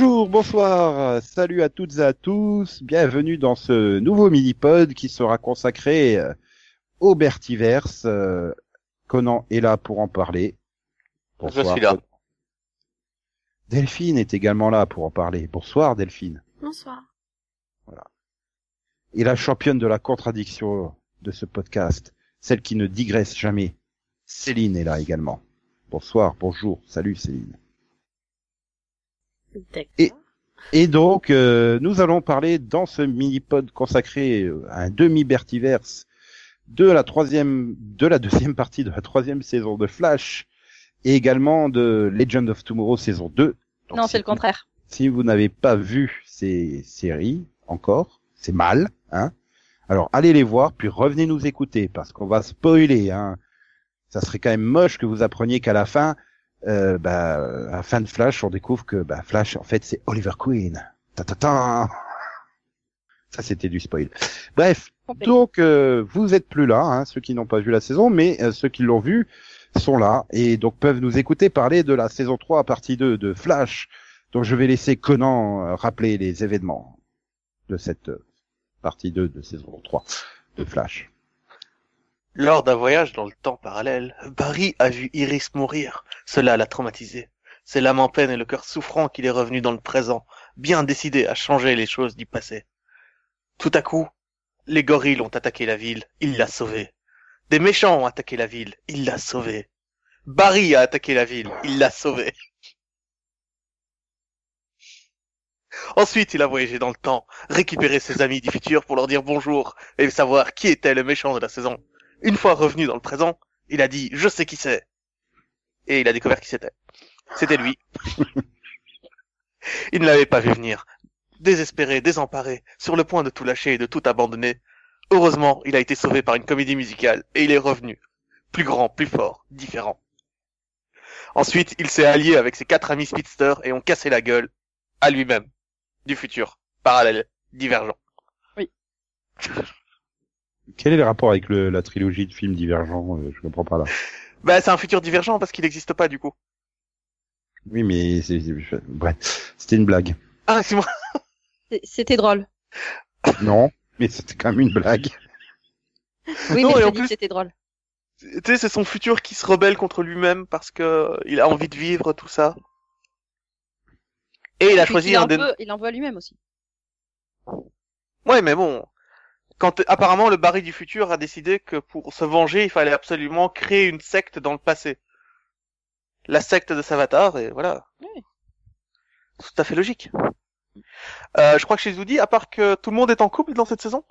Bonjour, bonsoir, salut à toutes et à tous, bienvenue dans ce nouveau mini-pod qui sera consacré euh, au Bertiverse. Euh, Conan est là pour en parler. Je suis là. Delphine est également là pour en parler. Bonsoir Delphine. Bonsoir. Et la championne de la contradiction de ce podcast, celle qui ne digresse jamais, Céline est là également. Bonsoir, bonjour, salut Céline. Et- Et donc, euh, nous allons parler dans ce mini-pod consacré euh, à un demi-Bertiverse de la troisième, de la deuxième partie de la troisième saison de Flash et également de Legend of Tomorrow saison 2. Donc, non, si c'est le vous- contraire. Si vous n'avez pas vu ces séries encore, c'est mal, hein. Alors allez les voir, puis revenez nous écouter parce qu'on va spoiler, hein. Ça serait quand même moche que vous appreniez qu'à la fin, euh, bah, à fin de Flash, on découvre que bah, Flash, en fait, c'est Oliver Queen. Ta ta ta. Ça, c'était du spoil. Bref, donc euh, vous êtes plus là, hein, ceux qui n'ont pas vu la saison, mais euh, ceux qui l'ont vu sont là et donc peuvent nous écouter parler de la saison 3 partie 2 de Flash. Donc je vais laisser Conan euh, rappeler les événements de cette euh, partie 2 de saison 3 de Flash. Lors d'un voyage dans le temps parallèle, Barry a vu Iris mourir. Cela l'a traumatisé. C'est l'âme en peine et le cœur souffrant qu'il est revenu dans le présent, bien décidé à changer les choses du passé. Tout à coup, les gorilles ont attaqué la ville, il l'a sauvée. Des méchants ont attaqué la ville, il l'a sauvée. Barry a attaqué la ville, il l'a sauvée. Ensuite, il a voyagé dans le temps, récupéré ses amis du futur pour leur dire bonjour et savoir qui était le méchant de la saison. Une fois revenu dans le présent, il a dit je sais qui c'est. Et il a découvert qui c'était. C'était lui. il ne l'avait pas vu venir. Désespéré, désemparé, sur le point de tout lâcher et de tout abandonner. Heureusement, il a été sauvé par une comédie musicale et il est revenu. Plus grand, plus fort, différent. Ensuite, il s'est allié avec ses quatre amis speedsters et ont cassé la gueule à lui-même. Du futur. Parallèle. Divergent. Quel est le rapport avec le, la trilogie de films divergents euh, Je comprends pas là. Bah, c'est un futur divergent parce qu'il n'existe pas du coup. Oui, mais c'est c'est- bref, c'était une blague. Ah, c'est moi. C'était drôle. Non, mais c'était quand même une blague. Oui, Non, mais en plus- que c'était drôle. Tu sais, c'est son futur qui se rebelle contre lui-même parce que il a envie de vivre tout ça. Et il a choisi il un des... il en veut à lui-même aussi. Ouais, mais bon. Quand apparemment le Barry du futur a décidé que pour se venger, il fallait absolument créer une secte dans le passé. La secte de Savatar, et voilà. Oui. C'est tout à fait logique. Euh, je crois que chez Zoudi, à part que tout le monde est en couple dans cette saison,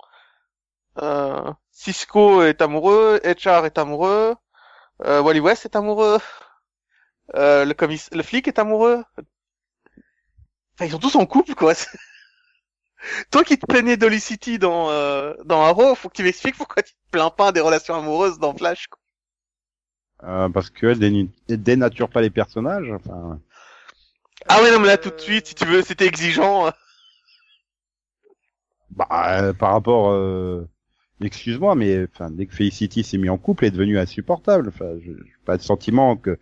euh, Cisco est amoureux, HR est amoureux, euh, Wally West est amoureux, euh, le, commis le flic est amoureux. Enfin, ils sont tous en couple, quoi. Toi qui te plaignais d'Holly City dans, euh, dans Arrow, faut que tu m'expliques pourquoi tu te plains pas des relations amoureuses dans Flash. quoi. Euh, parce qu'elle dénu- dénature pas les personnages. Enfin, Ah ouais, non, mais là, tout de suite, si tu veux, c'était exigeant. euh. bah, euh, par rapport, euh, excuse-moi, mais enfin, dès que Felicity s'est mis en couple, elle est devenue insupportable. Enfin, j'ai pas de sentiment que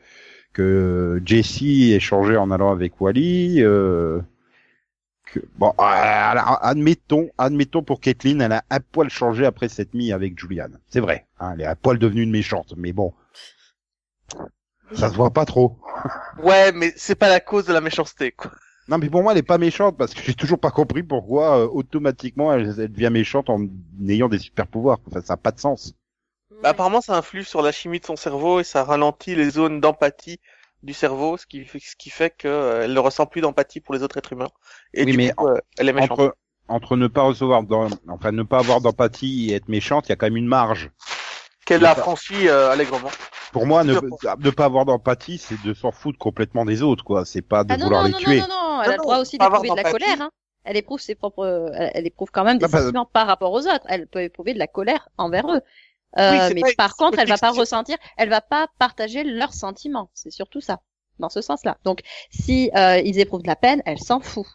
que Jessie ait changé en allant avec Wally. Euh, que, bon, euh, alors, admettons, admettons pour Caitlyn, elle a un poil changé après s'être mis avec Julian. C'est vrai, hein, elle est un poil devenue une méchante, mais bon, ça se voit pas trop. Ouais, mais c'est pas la cause de la méchanceté, quoi. Non, mais pour moi, elle est pas méchante parce que j'ai toujours pas compris pourquoi euh, automatiquement elle, elle devient méchante en ayant des super pouvoirs. Enfin, ça a pas de sens. Bah, apparemment, ça influe sur la chimie de son cerveau et ça ralentit les zones d'empathie du cerveau, ce qui, fait- ce qui fait qu'elle ne ressent plus d'empathie pour les autres êtres humains. Et Oui, du mais coup, euh, elle est méchante. Entre entre ne pas recevoir, enfin ne pas avoir d'empathie et être méchante, il y a quand même une marge. Qu'elle a franchi euh, allègrement. Pour moi, ne, ne pas avoir d'empathie, c'est de s'en foutre complètement des autres, quoi. C'est pas de Ah non, vouloir non, les non, tuer. non, non, non, elle a le droit aussi d'éprouver de la colère. Hein. Elle éprouve ses propres, elle, elle éprouve quand même des Ah bah, sentiments par rapport aux autres. Elle peut éprouver de la colère envers eux. Euh, Oui, mais par contre, elle va pas ressentir, elle va pas partager leurs sentiments. C'est surtout ça, dans ce sens-là. Donc, si euh, ils éprouvent de la peine, elle s'en fout.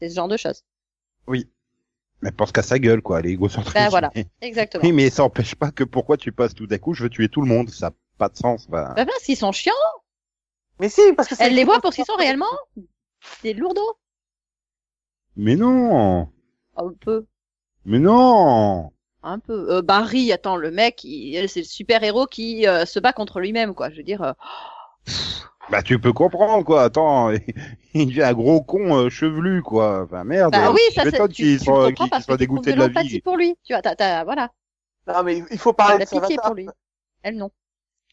C'est ce genre de choses. Oui. Elle pense qu'à sa gueule, quoi. Elle est égocentrique. Ben voilà. Mais- Exactement. Oui, mais ça empêche pas que pourquoi tu passes tout d'un coup, je veux tuer tout le monde. Ça n'a pas de sens. Enfin, Bah parce qu'ils sont chiants. Mais si, parce que c'est Elle les voit pour ce qu'ils sont réellement. Des lourdeaux. Mais non Un peu. Mais non Un peu. Euh, Barry, attends, le mec, il- c'est le super héros qui euh, se bat contre lui-même, quoi. Je veux dire. euh, Bah tu peux comprendre quoi. Attends, il devient un gros con euh, chevelu quoi. Enfin merde. Bah oui, ça tu c'est. qu'il tu soit, comprends qu'il- qu'il parce soit dégoûté de de la l'empathie vie. pour lui. Tu vois, t'as, t'as- voilà, Non, mais il faut t'as parler de de Savatar. pour lui. Elle non.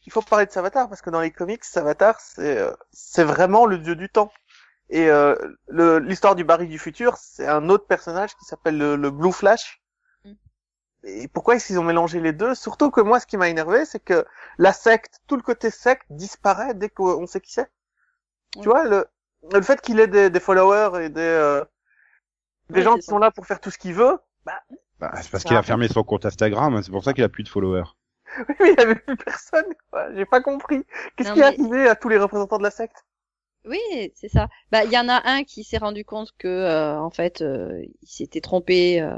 Il faut parler de Savatar parce que dans les comics, Savatar, c'est euh, c'est vraiment le dieu du temps. Et euh, le- l'histoire du Barry du futur, c'est un autre personnage qui s'appelle le, le Blue Flash. Et pourquoi est-ce qu'ils ont mélangé les deux? Surtout que moi, ce qui m'a énervé, c'est que la secte, tout le côté secte disparaît dès qu'on sait qui c'est. Tu vois, le, le fait qu'il ait des, des followers et des, euh, des Oui, gens qui ça. sont là pour faire tout ce qu'il veut, Bah, c'est parce qu'il a fermé son compte Instagram. hein, C'est pour ça qu'il a plus de followers. mais il y avait plus personne. quoi. J'ai pas compris. Qu'est-ce qui est mais- arrivé à tous les représentants de la secte? Oui, c'est ça. Bah, il y en a un qui s'est rendu compte que, euh, en fait, euh, il s'était trompé. euh,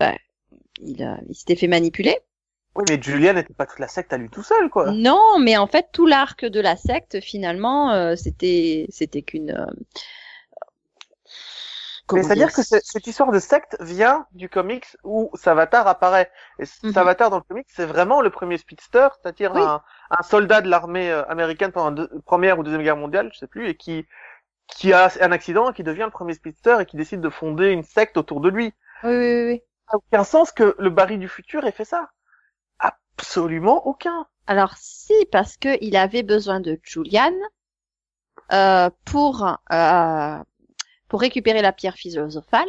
bah, il a, il s'était fait manipuler. Oui, mais Julien n'était pas toute la secte à lui tout seul, quoi. Non, mais en fait, tout l'arc de la secte, finalement, euh, c'était, c'était qu'une. euh, Mais c'est-à-dire dire que cette histoire de secte vient du comics où Savatar apparaît. Et Mhm. Savatar dans le comics, c'est vraiment le premier speedster, c'est-à-dire Oui. un, un soldat de l'armée euh, américaine pendant la deux- première ou deuxième guerre mondiale, je sais plus, et qui qui a un accident et qui devient le premier speedster et qui décide de fonder une secte autour de lui. Oui, oui, oui, n'a aucun sens que le Barry du futur ait fait ça. Absolument aucun. Alors si, parce que il avait besoin de Julian euh, pour euh, pour récupérer la pierre philosophale,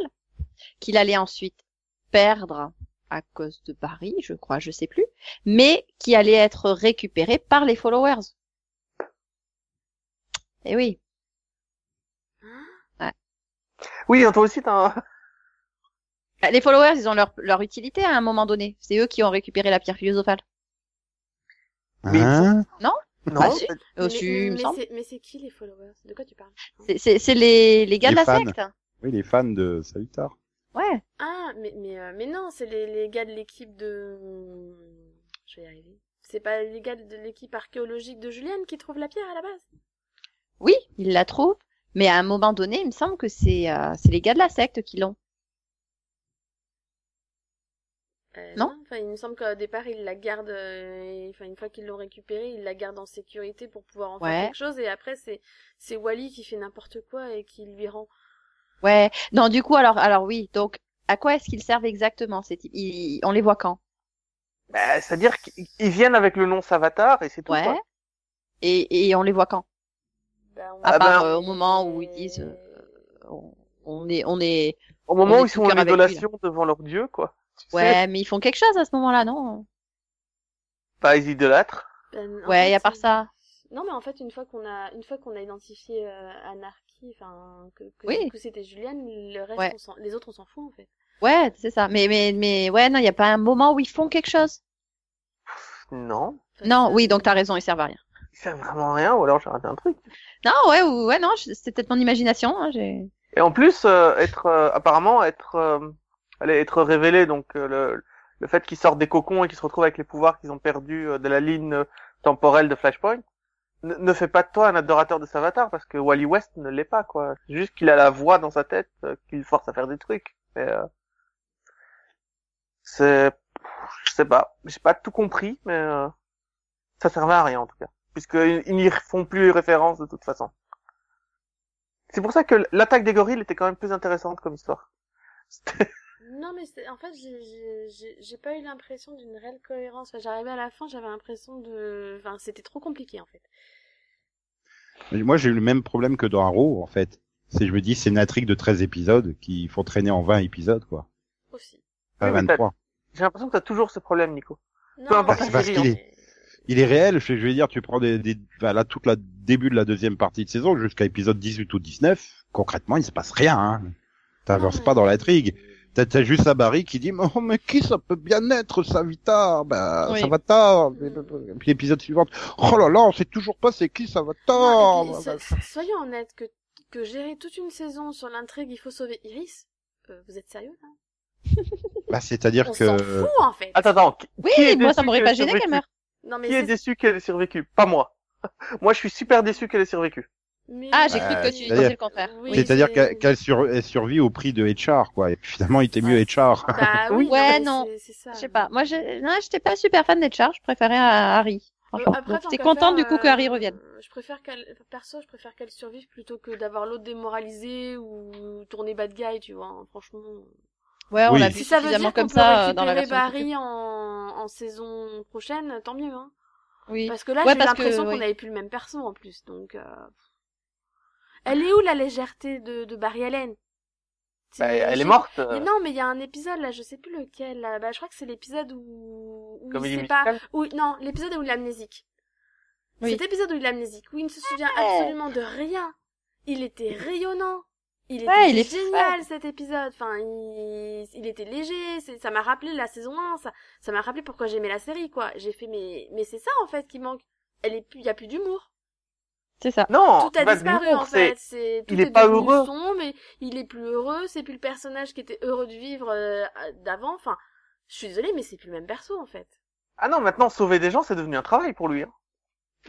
qu'il allait ensuite perdre à cause de Barry, je crois, je sais plus, mais qui allait être récupéré par les followers. Et oui. Oui, toi aussi, t'as un... Bah, Les followers, ils ont leur, leur utilité à un moment donné. C'est eux qui ont récupéré la pierre philosophale. Mais- Hein Non, Ah, si. euh, mais, c'est- mais c'est qui les followers? De quoi tu parles? C'est- C'est c'est les, les gars Les de la fans. secte. Oui, les fans de Salutar. Ouais. Ah, mais, mais, euh, mais non, c'est les, les gars de l'équipe de... Je vais y arriver. C'est pas les gars de l'équipe archéologique de Juliane qui trouvent la pierre à la base? Oui, ils la trouvent. Mais à un moment donné, il me semble que c'est euh, c'est les gars de la secte qui l'ont. Euh, Non Enfin, il me semble qu'au départ, ils la gardent... euh, et- Enfin, une fois qu'ils l'ont récupérée, ils la gardent en sécurité pour pouvoir en Ouais. faire quelque chose. Et après, c'est c'est Wally qui fait n'importe quoi et qui lui rend... Ouais. Non, du coup, alors, alors oui. Donc, à quoi est-ce qu'ils servent exactement ces types? Ils- On les voit quand? Bah, c'est-à-dire qu'ils ils viennent avec le nom Savatar et c'est tout. Ouais. quoi. Et, et on les voit quand? Bah, on- À Ah part ben, euh, au moment où ils disent, euh, on, on est, on est. Au moment On est où ils sont en idolation devant leur dieu, quoi. Ouais, mais ils font quelque chose à ce moment-là, non? Pas ils idolâtres. Ben, en Ouais, y a part euh, ça. Non, mais en fait, une fois qu'on a, une fois qu'on a identifié euh, Anarchy, enfin, que, que, Oui. que c'était Juliane, le reste, Ouais. on s'en- les autres, on s'en fout, en fait. Ouais, c'est ça. Mais, mais, mais, ouais, non, il y a pas un moment où ils font quelque chose? Non. Non, oui, donc t'as raison, ils servent à rien. Ils servent vraiment à rien ou alors j'ai raté un truc. Non, ouais, ou- ouais, non, c'est peut-être mon imagination. Hein, j'ai. Et en plus, euh, être euh, apparemment être allez, être révélé, donc euh, le, le fait qu'ils sortent des cocons et qu'ils se retrouvent avec les pouvoirs qu'ils ont perdus euh, de la ligne euh, temporelle de Flashpoint, ne, fait pas de toi un adorateur de Savatar parce que Wally West ne l'est pas quoi. C'est juste qu'il a la voix dans sa tête qui le force à faire des trucs. Mais, euh, c'est, je sais pas, j'ai pas tout compris, mais euh, ça servait à rien en tout cas, puisqu'ils ils n'y font plus référence de toute façon. C'est pour ça que l'attaque des gorilles était quand même plus intéressante comme histoire. Non, mais c'est, en fait, j'ai- j'ai, j'ai, j'ai pas eu l'impression d'une réelle cohérence. Enfin, j'arrivais à la fin, j'avais l'impression de, enfin, c'était trop compliqué, en fait. Mais Moi, j'ai eu le même problème que dans Arrow, en fait. C'est, je me dis, c'est une intrigue de 13 épisodes qui font traîner en 20 épisodes, quoi. Aussi. Pas Oui, mais 23. J'ai l'impression que t'as toujours ce problème, Nico. Non, Peu importe mais- la série, il est- Il est réel, je vais dire, tu prends des, des enfin, là, toute la début de la deuxième partie de saison jusqu'à épisode 18 ou 19, concrètement, il se passe rien, hein. T'avances mais- pas dans l'intrigue. T'as, t'as juste Barry qui dit, oh, mais qui ça peut bien être, Savitar? Bah, Oui. Savatar. Et puis l'épisode suivant, oh là là, on sait toujours pas c'est qui Non, Savatar. puis, so- so- soyons honnêtes, que, que gérer toute une saison sur l'intrigue, il faut sauver Iris. Euh, vous êtes sérieux, là? Bah, c'est-à-dire On que, s'en fout, en fait. Attends, attends. qui- Oui, qui est moi, ça déçu m'aurait pas gêné qu'elle survécu meure. Non, mais Qui est c'est- déçu qu'elle ait survécu? Pas moi. moi, je suis super déçu qu'elle ait survécu. Mais- Ah, j'ai Bah, cru que tu c'est-à-dire- disais le contraire. Oui, C'est-à-dire c'est- qu'elle qu'elle sur- survit au prix de HR, quoi. Et puis, finalement, il était mieux HR. Bah oui, Ouais, non. Je sais pas. Moi, j'ai- non, j'étais pas super fan Charges. Je préférais à Harry. Euh, après, qu'à contente faire, du coup que euh, Harry revienne. Je préfère qu'elle, perso, je préfère qu'elle survive plutôt que d'avoir l'autre démoralisé ou tourner bad guy, tu vois. hein, Franchement. Ouais, on Oui. l'a vu Si ça veut dire qu'on comme peut ça euh, dans la récupérer version. Barry en, en saison prochaine, tant mieux. Hein. Oui. Parce que là, Ouais, j'ai l'impression qu'on oui. n'avait plus le même perso en plus. Donc, euh... elle est où la légèreté de, de Barry Allen? C'est- Bah, elle est morte. Mais non, mais il y a un épisode là, je sais plus lequel. Là. Bah, je crois que c'est l'épisode où, où Comédie il sait pas. Où... Non, l'épisode où il est amnésique. Oui. Cet épisode où il est amnésique, où il ne se souvient Ouais. absolument de rien. Il était rayonnant. Il était Ouais, il est génial cet épisode. Enfin, il, il était léger. Ça m'a rappelé la saison 1. Ça, ça m'a rappelé pourquoi j'aimais la série, quoi. J'ai fait, mais, mais c'est ça en fait qui manque. Elle est plus, il y a plus d'humour. C'est ça. Non, Tout a pas disparu en fait. C'est tout il est est, pas heureux. sombre, mais il est plus heureux. C'est plus le personnage qui était heureux de vivre euh, d'avant. Enfin, je suis désolée, mais c'est plus le même perso en fait. Ah non, maintenant sauver des gens, c'est devenu un travail pour lui. hein.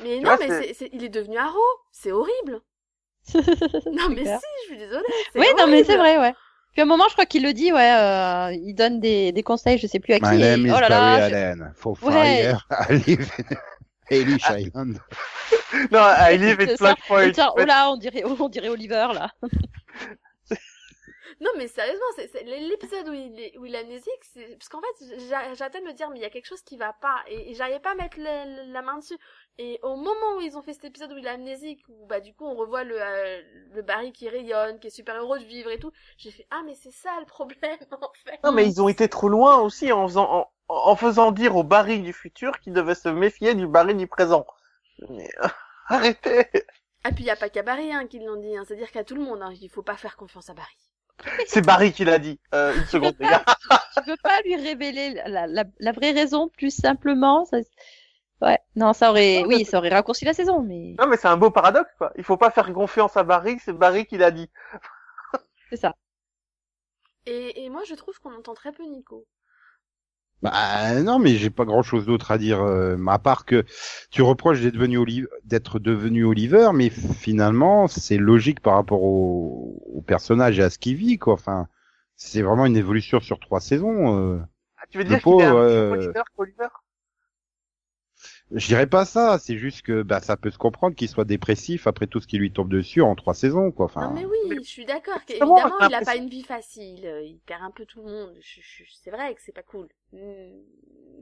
Mais Tu non, vois, mais c'est- c'est, c'est- il est devenu haro. C'est horrible. Non mais clair. si, je suis désolée. Oui, non, mais c'est vrai, ouais. Puis à un moment, je crois qu'il le dit, ouais, euh, il donne des, des conseils, je sais plus à qui. My et- name is oh là Barry là, je- Allen. For Ouais. fire, I Elish Island. Non, I live Point. Et tiens, oh là, on dirait, on dirait Oliver, là. Non mais sérieusement, c'est, c'est l'épisode où il est, où il est amnésique, c'est parce qu'en fait, j'a- j'attends de me dire mais il y a quelque chose qui va pas et, et j'arrivais pas à mettre la, la main dessus. Et au moment où ils ont fait cet épisode où il est amnésique, où bah du coup on revoit le euh, le Barry qui rayonne, qui est super heureux de vivre et tout, j'ai fait ah mais c'est ça le problème en fait. Non, mais ils ont été trop loin aussi en faisant, en, en faisant dire au Barry du futur qu'il devait se méfier du Barry du présent. Mais, euh, arrêtez. Ah puis il y a pas qu'à Barry hein, qui l'ont dit, hein. c'est-à-dire qu'à tout le monde, hein, il faut pas faire confiance à Barry. C'est Barry qui l'a dit. Euh, une seconde, les gars. Tu peux pas lui révéler la, la, la vraie raison plus simplement. Ça... Ouais, non, ça aurait, oui, ça aurait raccourci la saison, mais Non, mais c'est un beau paradoxe, quoi. Il faut pas faire confiance à Barry, c'est Barry qui l'a dit. c'est ça. Et, et moi je trouve qu'on entend très peu Nico. Bah non, mais j'ai pas grand-chose d'autre à dire, euh, à part que tu reproches d'être devenu Oliver, d'être devenu Oliver, mais finalement c'est logique par rapport au, au personnage et à ce qu'il vit, quoi. Enfin, c'est vraiment une évolution sur trois saisons. euh. Ah, tu veux dire qu'il est un euh, Oliver qu'Oliver? Je dirais pas ça, c'est juste que bah ça peut se comprendre qu'il soit dépressif après tout ce qui lui tombe dessus en trois saisons, quoi. Enfin, non mais oui, je suis d'accord. Évidemment, il a pas une vie facile. euh, Il perd un peu tout le monde. Je- je- C'est vrai que c'est pas cool. Mm,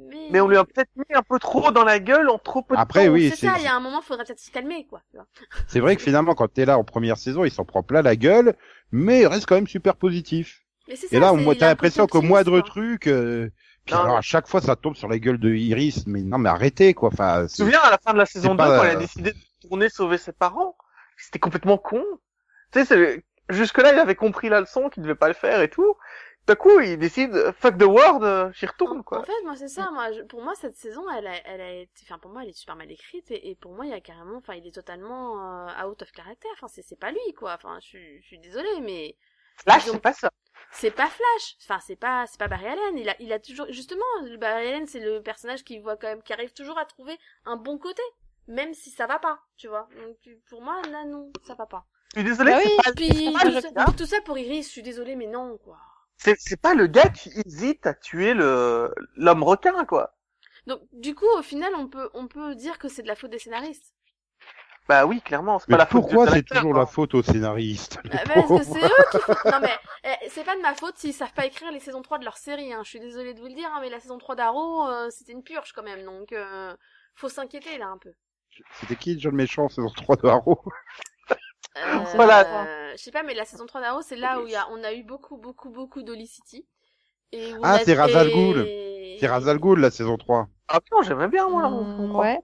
Mais, Mais on lui a peut-être mis un peu trop dans la gueule en trop peu de Après, temps. oui, c'est c'est- ça. Il y a un moment, faudrait peut-être se calmer, quoi. c'est vrai que finalement quand t'es là en première saison, il s'en prend plein la gueule, mais il reste quand même super positif. Mais c'est Et ça, là, il t'as l'impression qu'au moindre truc, euh, puis Non, alors à chaque fois ça tombe sur la gueule de Iris, mais non mais arrêtez quoi. Enfin, Tu te c'est- souviens à la fin de la saison 2 pas, quand elle a euh, décidé de tourner sauver ses parents C'était complètement con. Tu sais, c'est- jusque-là il avait compris la leçon qu'il devait pas le faire et tout. D'un coup, il décide fuck the world, euh, j'y retourne quoi. en fait, moi, c'est ça. Moi, je- pour moi, cette saison, elle a, elle a été, enfin, pour moi, elle est super mal écrite et, et pour moi, il y a carrément, enfin, il est totalement euh, out of character. Enfin, c'est, c'est pas lui, quoi. Enfin, je, suis- je suis désolée, mais Flash, c'est pas ça. c'est pas Flash. Enfin, c'est pas, c'est pas Barry Allen. Il a, il a toujours, justement, le Barry Allen, c'est le personnage qui voit quand même, qui arrive toujours à trouver un bon côté, même si ça va pas, tu vois. Donc, pour moi, là, non, ça va pas. Je suis désolé, Bah oui, pas, Puis, pas tout, ça, gars- tout ça pour Iris, je suis désolée, mais non, quoi. c'est c'est pas le gars qui hésite à tuer le l'homme requin quoi. Donc, du coup, au final, on peut, on peut dire que c'est de la faute des scénaristes. Bah oui, clairement, c'est Mais pas la faute pourquoi c'est toujours hein. la faute aux scénaristes Ah, parce que c'est eux qui font... Non mais, eh, c'est pas de ma faute s'ils savent pas écrire les saisons 3 de leur série, hein. Je suis désolée de vous le dire, hein, mais la saison 3 d'Arrow, euh, c'était une purge quand même, donc euh, faut s'inquiéter là un peu. C'était qui John Méchant saison 3 de Arrow? Euh, Voilà. euh, je sais pas, mais la saison 3 d'Arrow, c'est là où il y a, on a eu beaucoup, beaucoup, beaucoup d'Olicity. Et où on Ah, a- c'est Ra's al et- Ghul. C'est Ra's al Ghul la saison 3. Ah non, j'aimais bien moi. Mm, on- ouais.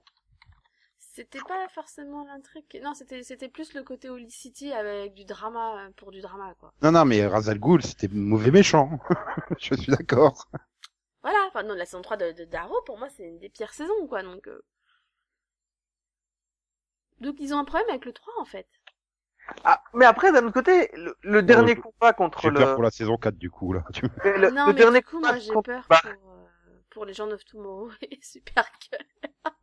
C'était pas forcément l'intrigue. Non, c'était, c'était plus le côté Olicity avec du drama, euh, pour du drama, quoi. Non non mais Ra's al Ghul c'était mauvais méchant. Je suis d'accord. Voilà, enfin non, la saison 3 de, de Darrow, pour moi, c'est une des pires saisons, quoi, donc... euh. Donc ils ont un problème avec le 3, en fait. Ah, mais après d'un autre côté, le, le dernier je- combat contre J'ai le peur pour la saison 4 du coup là. Tu- le, non, le mais dernier du coup, combat moi, j'ai contre- peur pour, euh, pour les gens of Tomorrow et Super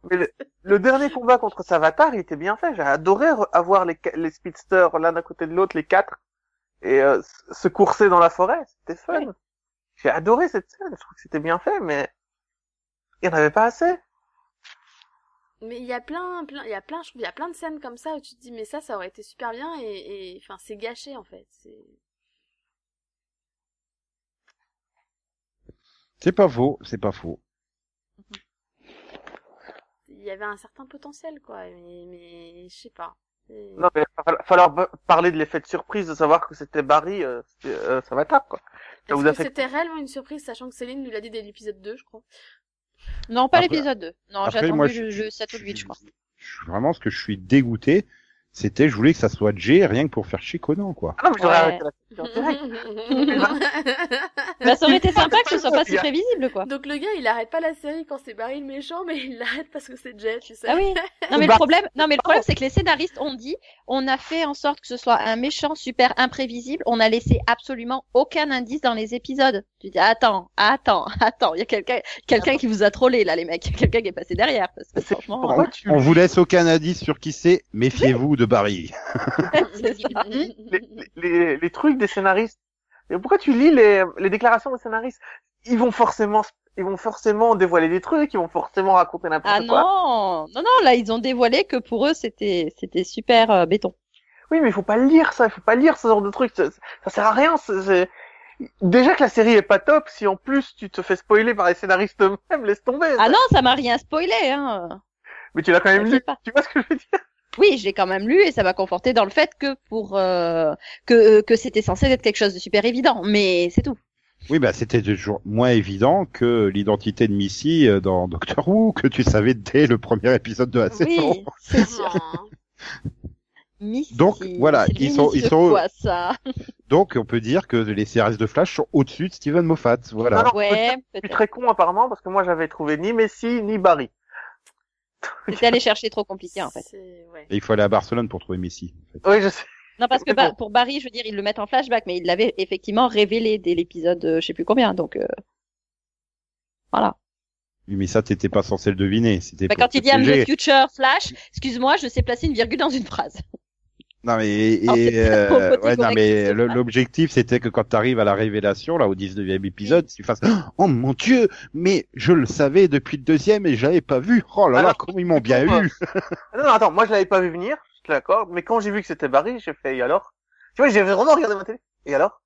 Mais le, le dernier combat contre Savatar, il était bien fait. J'ai adoré avoir les, speedsters l'un à côté de l'autre, les quatre, et euh, se courser dans la forêt. C'était fun. J'ai adoré cette scène. Je trouve que c'était bien fait, mais il y en avait pas assez. Mais il y a plein, plein, il y a plein, je trouve, il y a plein de scènes comme ça où tu te dis, mais ça, ça aurait été super bien et, et, enfin, c'est gâché, en fait. C'est, C'est pas faux, c'est pas faux. il y avait un certain potentiel, quoi, mais, mais, je sais pas. Non, mais il va falloir- parler de l'effet de surprise de savoir que c'était Barry, euh, euh, Savatar, quoi. Ça Est-ce vous que fait c'était réellement une surprise, sachant que Céline nous l'a dit dès l'épisode 2, je crois? Non, pas Après- l'épisode 2. Non, j'ai attendu moi, le je- jeu 7 ou 8, je crois. Je- Vraiment, ce que je suis dégoûté, c'était, je voulais que ça soit Jay rien que pour faire chier Conan, quoi. Ah non, mais j'aurais Ouais. arrêté la série. Bah, ça aurait été sympa que ce soit pas si prévisible, quoi. Donc le gars, il arrête pas la série quand c'est Barry le méchant, mais il l'arrête parce que c'est Jet, tu sais. Ah oui. Non mais le Bah- problème, non mais le problème c'est que les scénaristes ont dit, on a fait en sorte que ce soit un méchant super imprévisible, on a laissé absolument aucun indice dans les épisodes. Tu dis attends, attends, attends, il y a quelqu'un, quelqu'un qui vous a trollé là les mecs, quelqu'un qui est passé derrière parce que franchement, tu On vous laisse aucun indice sur qui c'est, méfiez-vous de Barry. c'est ça. lis les, les, les trucs des scénaristes Et pourquoi tu lis les, les déclarations des scénaristes? Ils vont forcément ils vont forcément dévoiler des trucs, ils vont forcément raconter n'importe Ah quoi. non, non non, là ils ont dévoilé que pour eux c'était c'était super euh, béton. Oui, mais il faut pas lire ça, il faut pas lire ce genre de trucs, ça, ça sert à rien. c'est- Déjà que la série est pas top, si en plus tu te fais spoiler par les scénaristes eux-mêmes, laisse tomber. Ah non, ça m'a rien spoilé hein. Mais tu l'as quand même lu, pas. tu vois ce que je veux dire? Oui, je l'ai quand même lu et ça m'a conforté dans le fait que pour euh, que que c'était censé être quelque chose de super évident, mais c'est tout. Oui, bah, c'était toujours moins évident que l'identité de Missy euh, dans Doctor Who, que tu savais dès le premier épisode de la saison. Oui, c'est sûr. Missy, Donc, voilà, c'est ils sont- ils sont- quoi ça Donc, on peut dire que les CRS de Flash sont au-dessus de Steven Moffat. Voilà. Non, Ouais, Je suis peut-être. très con apparemment parce que moi j'avais trouvé ni Messi ni Barry. C'était aller chercher trop compliqué en fait. C'est- ouais. Et il faut aller à Barcelone pour trouver en fait. Oui, je sais. Non, parce que bah, bon. pour Barry, je veux dire, ils le mettent en flashback, mais ils l'avaient effectivement révélé dès l'épisode, euh, je sais plus combien, donc euh, voilà. Oui, mais ça, t'étais pas censé le deviner. C'était Bah, quand il dit I'm the future Flash, excuse-moi, je sais placer une virgule dans une phrase. Non mais et, euh, ouais, non mais l'objectif c'était que quand tu arrives à la révélation là au 19e épisode, tu fasses oh mon dieu, mais je le savais depuis le deuxième et j'avais pas vu. Oh là là, comment ils m'ont bien eu. Ah Non, non, attends, moi je l'avais pas vu venir, je te l'accorde, mais quand j'ai vu que c'était Barry, j'ai fait et alors? Tu vois, j'ai vraiment regardé ma télé. Et alors?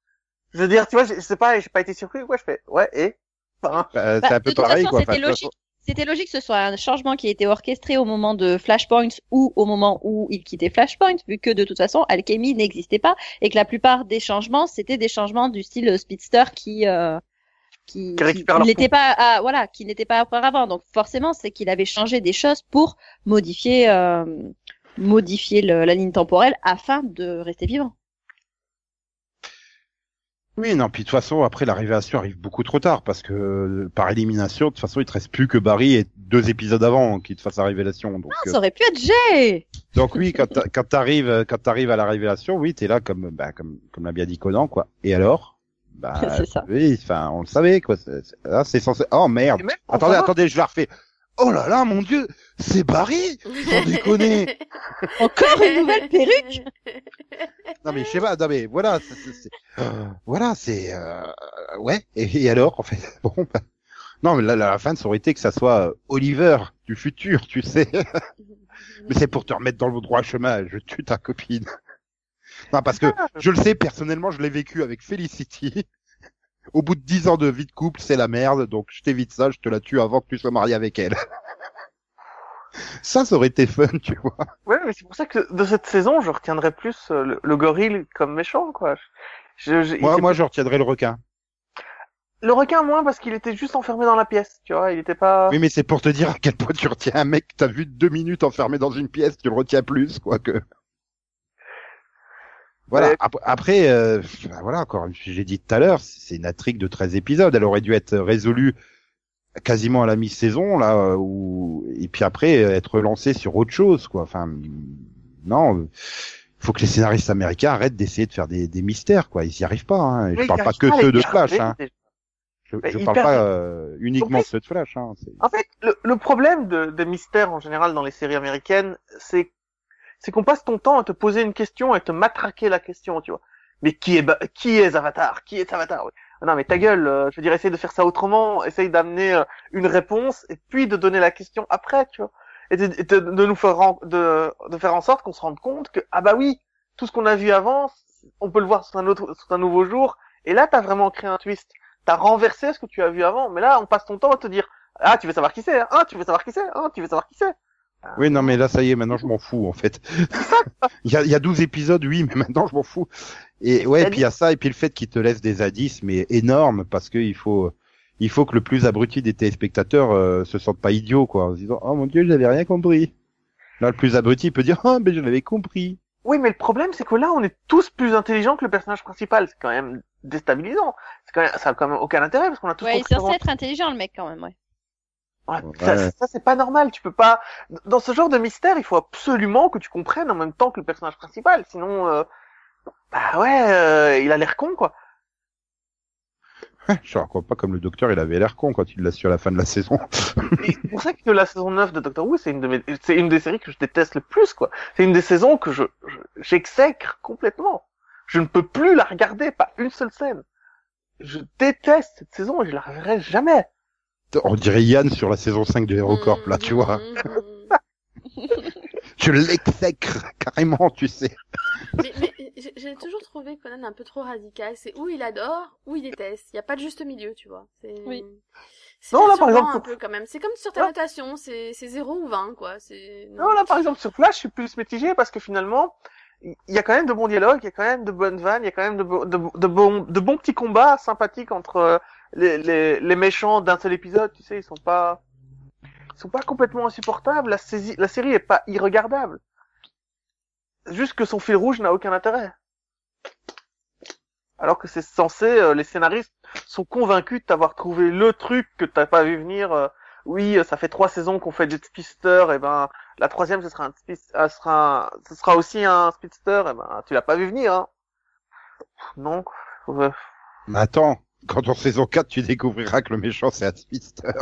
Je veux dire, tu vois, je sais pas, j'ai pas été surpris ou quoi, je fais ouais et enfin, Bah, Bah, c'est un de peu pareil façon, quoi. c'était Enfin, de toute logique. C'était logique que ce soit un changement qui a été orchestré au moment de Flashpoint ou au moment où il quittait Flashpoint, vu que de toute façon, Alchemy n'existait pas et que la plupart des changements, c'était des changements du style Speedster qui euh, qui, n'était pas à- voilà, qui n'était pas auparavant. Donc forcément, c'est qu'il avait changé des choses pour modifier euh, modifier le- la ligne temporelle afin de rester vivant. Oui, non, puis de toute façon, après, la révélation arrive beaucoup trop tard, parce que euh, par élimination, de toute façon, il te reste plus que Barry et deux épisodes avant qui te fassent la révélation. Donc, Ah, euh, ça aurait pu être Jay. donc oui, quand t'a- quand t'arrives, euh, quand t'arrives à la révélation, oui, t'es là comme, bah, comme, comme l'a bien dit Conan, quoi. Et alors? Bah, C'est ça. oui, enfin, on le savait, quoi. C'est- c'est censé, oh merde. Attendez, attendez, je la refais. Oh là là, mon dieu, c'est Barry Sans déconner Encore une nouvelle perruque. Non mais je sais pas, non mais voilà, c'est, euh, voilà, c'est euh, ouais. Et, et alors, en fait, bon, bah, non mais là, la fin, ça aurait été que ça soit euh, Oliver du futur, tu sais. mais c'est pour te remettre dans le droit chemin. Je tue ta copine. Non parce que je le sais personnellement, je l'ai vécu avec Felicity. Au bout de dix ans de vie de couple, c'est la merde, donc je t'évite ça, je te la tue avant que tu sois marié avec elle. Ça, ça aurait été fun, tu vois. Ouais, mais c'est pour ça que de cette saison, je retiendrai plus euh, le, le gorille comme méchant, quoi. Je, Moi, moi, je retiendrai le requin. Le requin moins parce qu'il était juste enfermé dans la pièce, tu vois, il était pas. Oui, mais c'est pour te dire à quel point tu retiens un mec que t'as vu deux minutes enfermé dans une pièce, tu le retiens plus, quoi que. Voilà. Ouais. Après, euh, ben voilà, encore, j'ai dit tout à l'heure, c'est une intrigue de 13 épisodes. Elle aurait dû être résolue quasiment à la mi-saison, là, euh, où, et puis après, être relancée sur autre chose, quoi. Enfin, non, euh, faut que les scénaristes américains arrêtent d'essayer de faire des, des mystères, quoi. Ils y arrivent pas, hein. Oui, Je parle pas que à ceux de Flash, hein. Je, je parle perd- pas euh, uniquement En de ceux de Flash. Hein. En fait, le, le problème de, de mystère en général dans les séries américaines, c'est c'est qu'on passe ton temps à te poser une question et te matraquer la question, tu vois. Mais qui est qui est Avatar? Qui est Avatar? Oui. Ah Non mais ta gueule, euh, je veux dire, essaye de faire ça autrement, essaye d'amener euh, une réponse et puis de donner la question après, tu vois. Et de, de, nous faire en- de, faire en sorte qu'on se rende compte que ah bah oui, tout ce qu'on a vu avant, on peut le voir sur un autre sur un nouveau jour. Et là, t'as vraiment créé un twist. T'as renversé ce que tu as vu avant. Mais là, on passe ton temps à te dire ah, tu veux savoir qui c'est hein Ah, tu veux savoir qui c'est Ah, tu veux savoir qui c'est? Oui, non, mais là, ça y est, maintenant, je m'en fous, en fait. il, y a, il y a 12 épisodes, oui, mais maintenant, je m'en fous. Et ouais, et puis il y a ça, et puis le fait qu'il te laisse des indices, mais énormes, parce que il faut, il faut que le plus abruti des téléspectateurs euh, se sente pas idiot, quoi, en se disant, oh mon dieu, j'avais rien compris. Là, le plus abruti peut dire, oh, mais je l'avais compris. Oui, mais le problème, c'est que là, on est tous plus intelligents que le personnage principal. C'est quand même déstabilisant. C'est quand même, ça a quand même aucun intérêt parce qu'on a tous Ouais, il est censé être intelligent, le mec, quand même, ouais. Ouais. Ça, c'est pas normal. Tu peux pas. Dans ce genre de mystère, il faut absolument que tu comprennes en même temps que le personnage principal. Sinon, euh... bah ouais, euh, il a l'air con, quoi. Je raconte pas comme le docteur, il avait l'air con quand il l'a su à la fin de la saison. C'est pour ça que la saison 9 de Doctor Who, c'est une de mes, c'est une des séries que je déteste le plus, quoi. C'est une des saisons que je, je- j'exècre complètement. Je ne peux plus la regarder, pas une seule scène. Je déteste cette saison et je la reverrai jamais. On dirait Yann sur la saison 5 de HeroCorp, là, tu vois. Je l'exècre, carrément, tu sais. mais, mais j'ai toujours trouvé Conan un peu trop radical. C'est où il adore, où il déteste. Il y a pas de juste milieu, tu vois. C'est... Oui. C'est Non, là, par exemple, un peu quand même. C'est comme sur ta Là- notation, c'est c'est 0 ou 20, quoi. C'est... Non, là, par exemple, sur Flash, je suis plus mitigé parce que finalement, il y a quand même de bons dialogues, il y a quand même de bonnes vannes, il y a quand même de, bo- de, de bons petits combats sympathiques entre euh, les, les, les méchants d'un seul épisode, tu sais, ils sont pas, ils sont pas complètement insupportables, la, saisie, la série est pas irregardable. Juste que son fil rouge n'a aucun intérêt. Alors que c'est censé, euh, les scénaristes sont convaincus de t'avoir trouvé le truc que t'as pas vu venir. euh, oui, euh, ça fait trois saisons qu'on fait Jet Speedster, et ben la troisième ce sera un speed- euh, sera un- ce sera aussi un speedster, et ben tu l'as pas vu venir. Hein. Non. Ouais. Attends, quand en saison 4, tu découvriras que le méchant, c'est un speedster.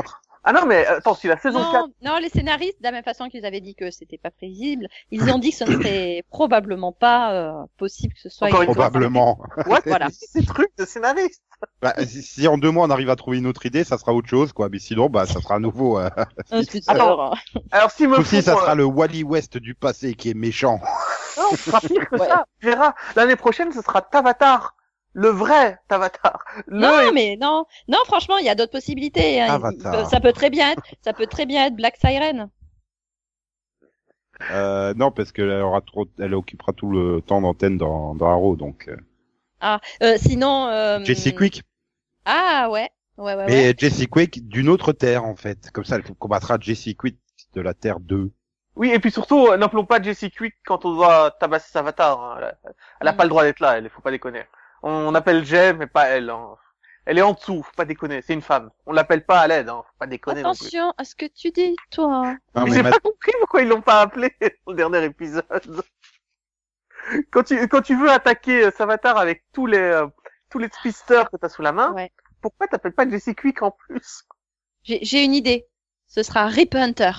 Ah non mais attends, si la saison 4 Non, non, les scénaristes, de la même façon qu'ils avaient dit que c'était pas prévisible, ils ont dit que ce ne serait probablement pas euh, possible que ce soit. Encore une Probablement. What Voilà. C'est truc de scénariste. Bah, si, si en deux mois on arrive à trouver une autre idée, ça sera autre chose, quoi. Mais sinon, bah, ça sera à nouveau. Euh... un. Attends. Alors si me si ça euh, sera le Wally West du passé qui est méchant. Non, ce sera pire que Ouais. ça. Tu verras. L'année prochaine, ce sera Tavatar. Le vrai Tavatar. Le Non, mais non, non, franchement, il y a d'autres possibilités. hein. Il- Avatar. il ça peut très bien être, ça peut très bien être Black Siren. Euh, non, parce qu'elle aura trop, elle occupera tout le temps d'antenne dans, dans Arrow, donc. Euh... Ah, euh, sinon. Euh, Jessie Quick. Ah ouais, ouais, ouais. ouais. Mais Jessie Quick d'une autre terre, en fait. Comme ça, elle combattra Jessie Quick de la Terre 2. Oui, et puis surtout, euh, n'appelons pas Jessie Quick quand on doit tabasser sa avatar. hein. Elle, a, Mm. pas le droit d'être là, elle, faut pas déconner. On appelle Jay, mais pas elle. hein. Elle est en dessous, faut pas déconner, c'est une femme. On l'appelle pas à l'aide, hein. faut pas déconner non plus. Attention à ce que tu dis, toi. Non, Mais mais j'ai ma- pas compris pourquoi ils l'ont pas appelé au dernier épisode. Quand tu, quand tu veux attaquer euh, Savatar avec tous les, euh, tous les speedsters que t'as sous la main, Ouais. pourquoi t'appelles pas Jessie Quick en plus? J'ai j'ai une idée. Ce sera Rip Hunter.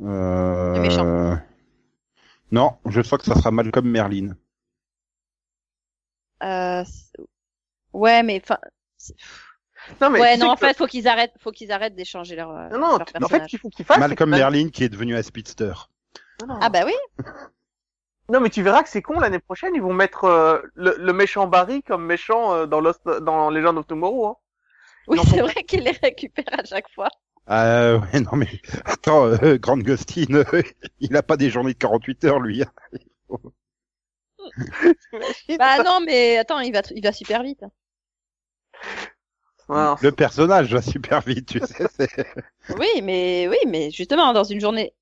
Euh... Le méchant. Non, je sens que ça sera Malcolm Merlin. Euh, ouais, mais enfin. Non, mais Ouais, non, en que- fait, faut qu'ils arrêtent, faut qu'ils arrêtent d'échanger leur. euh, non, non, leur en fait, qu'il faut qu'il fasse, c'est Malcolm Merlin qui est devenu un speedster. Non. Ah bah oui. Non, mais tu verras que c'est con l'année prochaine, ils vont mettre euh, le, le méchant Barry comme méchant euh, dans Lost, dans Legend of Tomorrow. Hein. Oui, c'est vrai qu'il les récupère à chaque fois. Euh, ouais, non mais attends, euh, Grant Gustin, euh, il a pas des journées de 48 heures lui. hein. Bah non, mais attends, il va, il va super vite. Le personnage va super vite, tu sais. c'est- Oui, mais oui, mais justement dans une journée,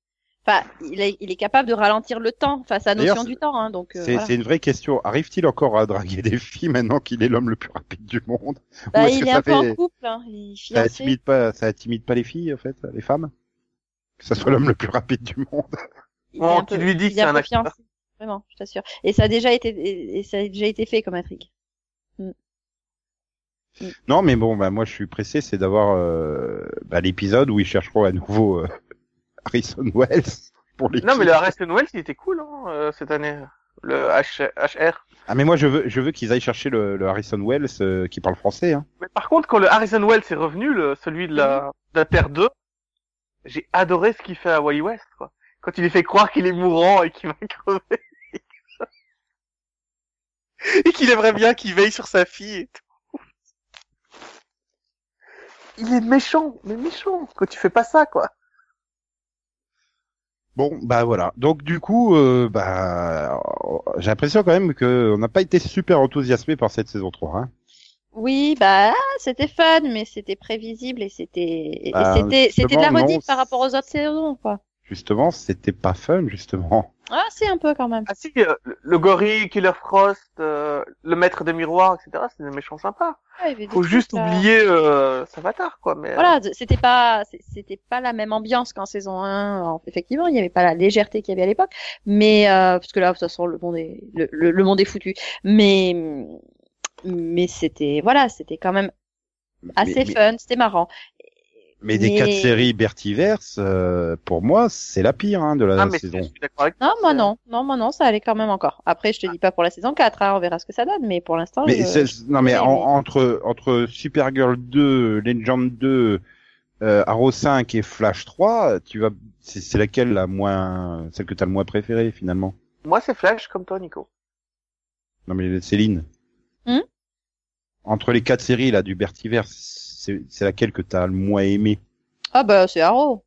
enfin, il est, il est capable de ralentir le temps, enfin sa notion du temps, hein, donc. euh, C'est voilà. une vraie question. Arrive-t-il encore à draguer des filles maintenant qu'il est l'homme le plus rapide du monde? Bah, Ou il que est ça un peu en couple, hein, il Ça intimide pas, ça intimide pas les filles en fait, les femmes? Que ça soit l'homme le plus rapide du monde? Il Bon, peu- lui dis il que est c'est un fiancé. Vraiment, je t'assure. Et ça a déjà été, et, et ça a déjà été fait comme intrigue. Non, mais bon, bah moi je suis pressé, c'est d'avoir euh, bah, l'épisode où ils chercheront à nouveau euh, Harrison Wells pour les. Non, mais le Harrison Wells, il était cool hein, euh, cette année. Le H HR. Ah mais moi je veux, je veux qu'ils aillent chercher le, le Harrison Wells euh, qui parle français. Hein. Mais par contre, quand le Harrison Wells est revenu, le, celui de la, de la Terre 2, j'ai adoré ce qu'il fait à Wally West, quoi. Quand il lui fait croire qu'il est mourant et qu'il va crever. et qu'il aimerait bien qu'il veille sur sa fille et tout. Il est méchant, mais méchant, quand tu fais pas ça, quoi. Bon, bah voilà. Donc du coup, euh, bah j'ai l'impression quand même que on n'a pas été super enthousiasmé par cette saison 3. Hein. Oui, bah c'était fun, mais c'était prévisible et c'était Bah, c'était c'était de la rediff par rapport aux autres saisons, quoi. Justement, c'était pas fun, justement. Ah, c'est un peu quand même. Ah si, euh, le- le gorille, Killer Frost, euh, le maître des miroirs, etc., c'est des méchants sympas. Ouais, il des Faut juste là. oublier euh, Savatar, quoi. Mais, euh, Voilà, c'était pas c'était pas la même ambiance qu'en saison 1. Alors, effectivement, il y avait pas la légèreté qu'il y avait à l'époque, mais euh, parce que là de toute façon le monde est le, le, le monde est foutu. Mais mais c'était voilà, c'était quand même assez mais, mais, fun, c'était marrant. Mais des quatre séries Bertiverse, euh, pour moi, c'est la pire hein, de la ah, mais saison. je suis d'accord avec Non, moi non, non, moi non, ça allait quand même encore. Après, je te dis pas pour la saison 4, hein, on verra ce que ça donne, mais pour l'instant, Mais je- non mais en- entre entre Supergirl 2, Legend 2, euh, Arrow 5 et Flash 3, tu vas c'est c'est laquelle la moins celle que t'as le moins préférée finalement? Moi, c'est Flash comme toi, Nico. Non mais Céline. Hmm? Entre les quatre séries là du Bertiverse, c'est laquelle que t'as le moins aimé? Ah bah c'est Arrow.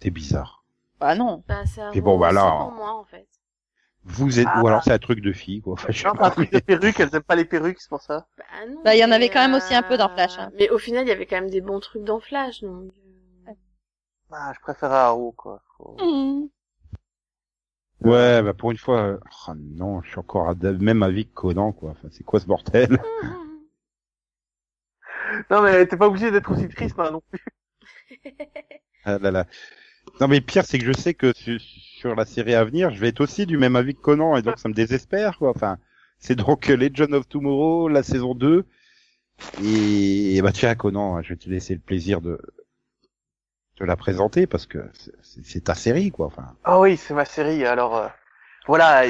C'est bizarre. Bah non. Bah, c'est bon, bah, là, pour moi, en fait. Vous êtes Ah. ou alors c'est un truc de fille quoi. Enfin, je sais Non, pas, un truc de perruque, elles aiment pas les perruques, c'est pour ça. Bah, non. Bah, il y en avait quand même aussi un peu dans Flash, hein. Mais au final, il y avait quand même des bons trucs dans Flash, donc. euh, Ah, je préfère Arrow, quoi. Faut- Mhm. Ouais, bah pour une fois, euh, oh non, je suis encore à même avis que Conan quoi. Enfin, c'est quoi ce bordel? Non, mais t'es pas obligé d'être aussi triste, hein, non plus. Ah là là. Non mais pire c'est que je sais que su- sur la série à venir, je vais être aussi du même avis que Conan et donc ça me désespère quoi. Enfin, c'est donc Legend of Tomorrow, la saison 2. Et, et bah tiens Conan, je vais te laisser le plaisir de de la présenter parce que c'est ta série quoi. Enfin, Ah oui, c'est ma série, alors, euh, voilà,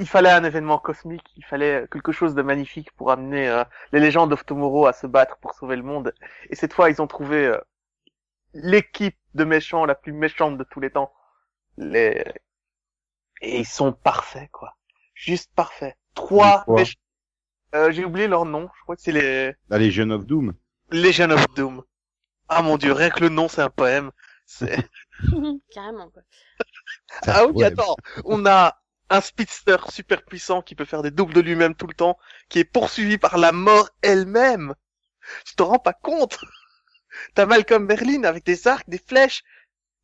il, fallait un événement cosmique, il fallait quelque chose de magnifique pour amener euh, les légendes of Tomorrow à se battre pour sauver le monde. Et cette fois, ils ont trouvé euh, l'équipe de méchants la plus méchante de tous les temps. Les... Et ils sont parfaits, quoi. Juste parfaits. Trois méchants. Euh, J'ai oublié leur nom, je crois que c'est les la Legion of Doom. Legion of Doom. Ah mon dieu, rien que le nom, c'est un poème. C'est... Carrément, quoi. Ah oui, Ouais. attends. On a un speedster super puissant qui peut faire des doubles de lui-même tout le temps, qui est poursuivi par la mort elle-même. Tu te rends pas compte T'as Malcolm Merlin avec des arcs, des flèches,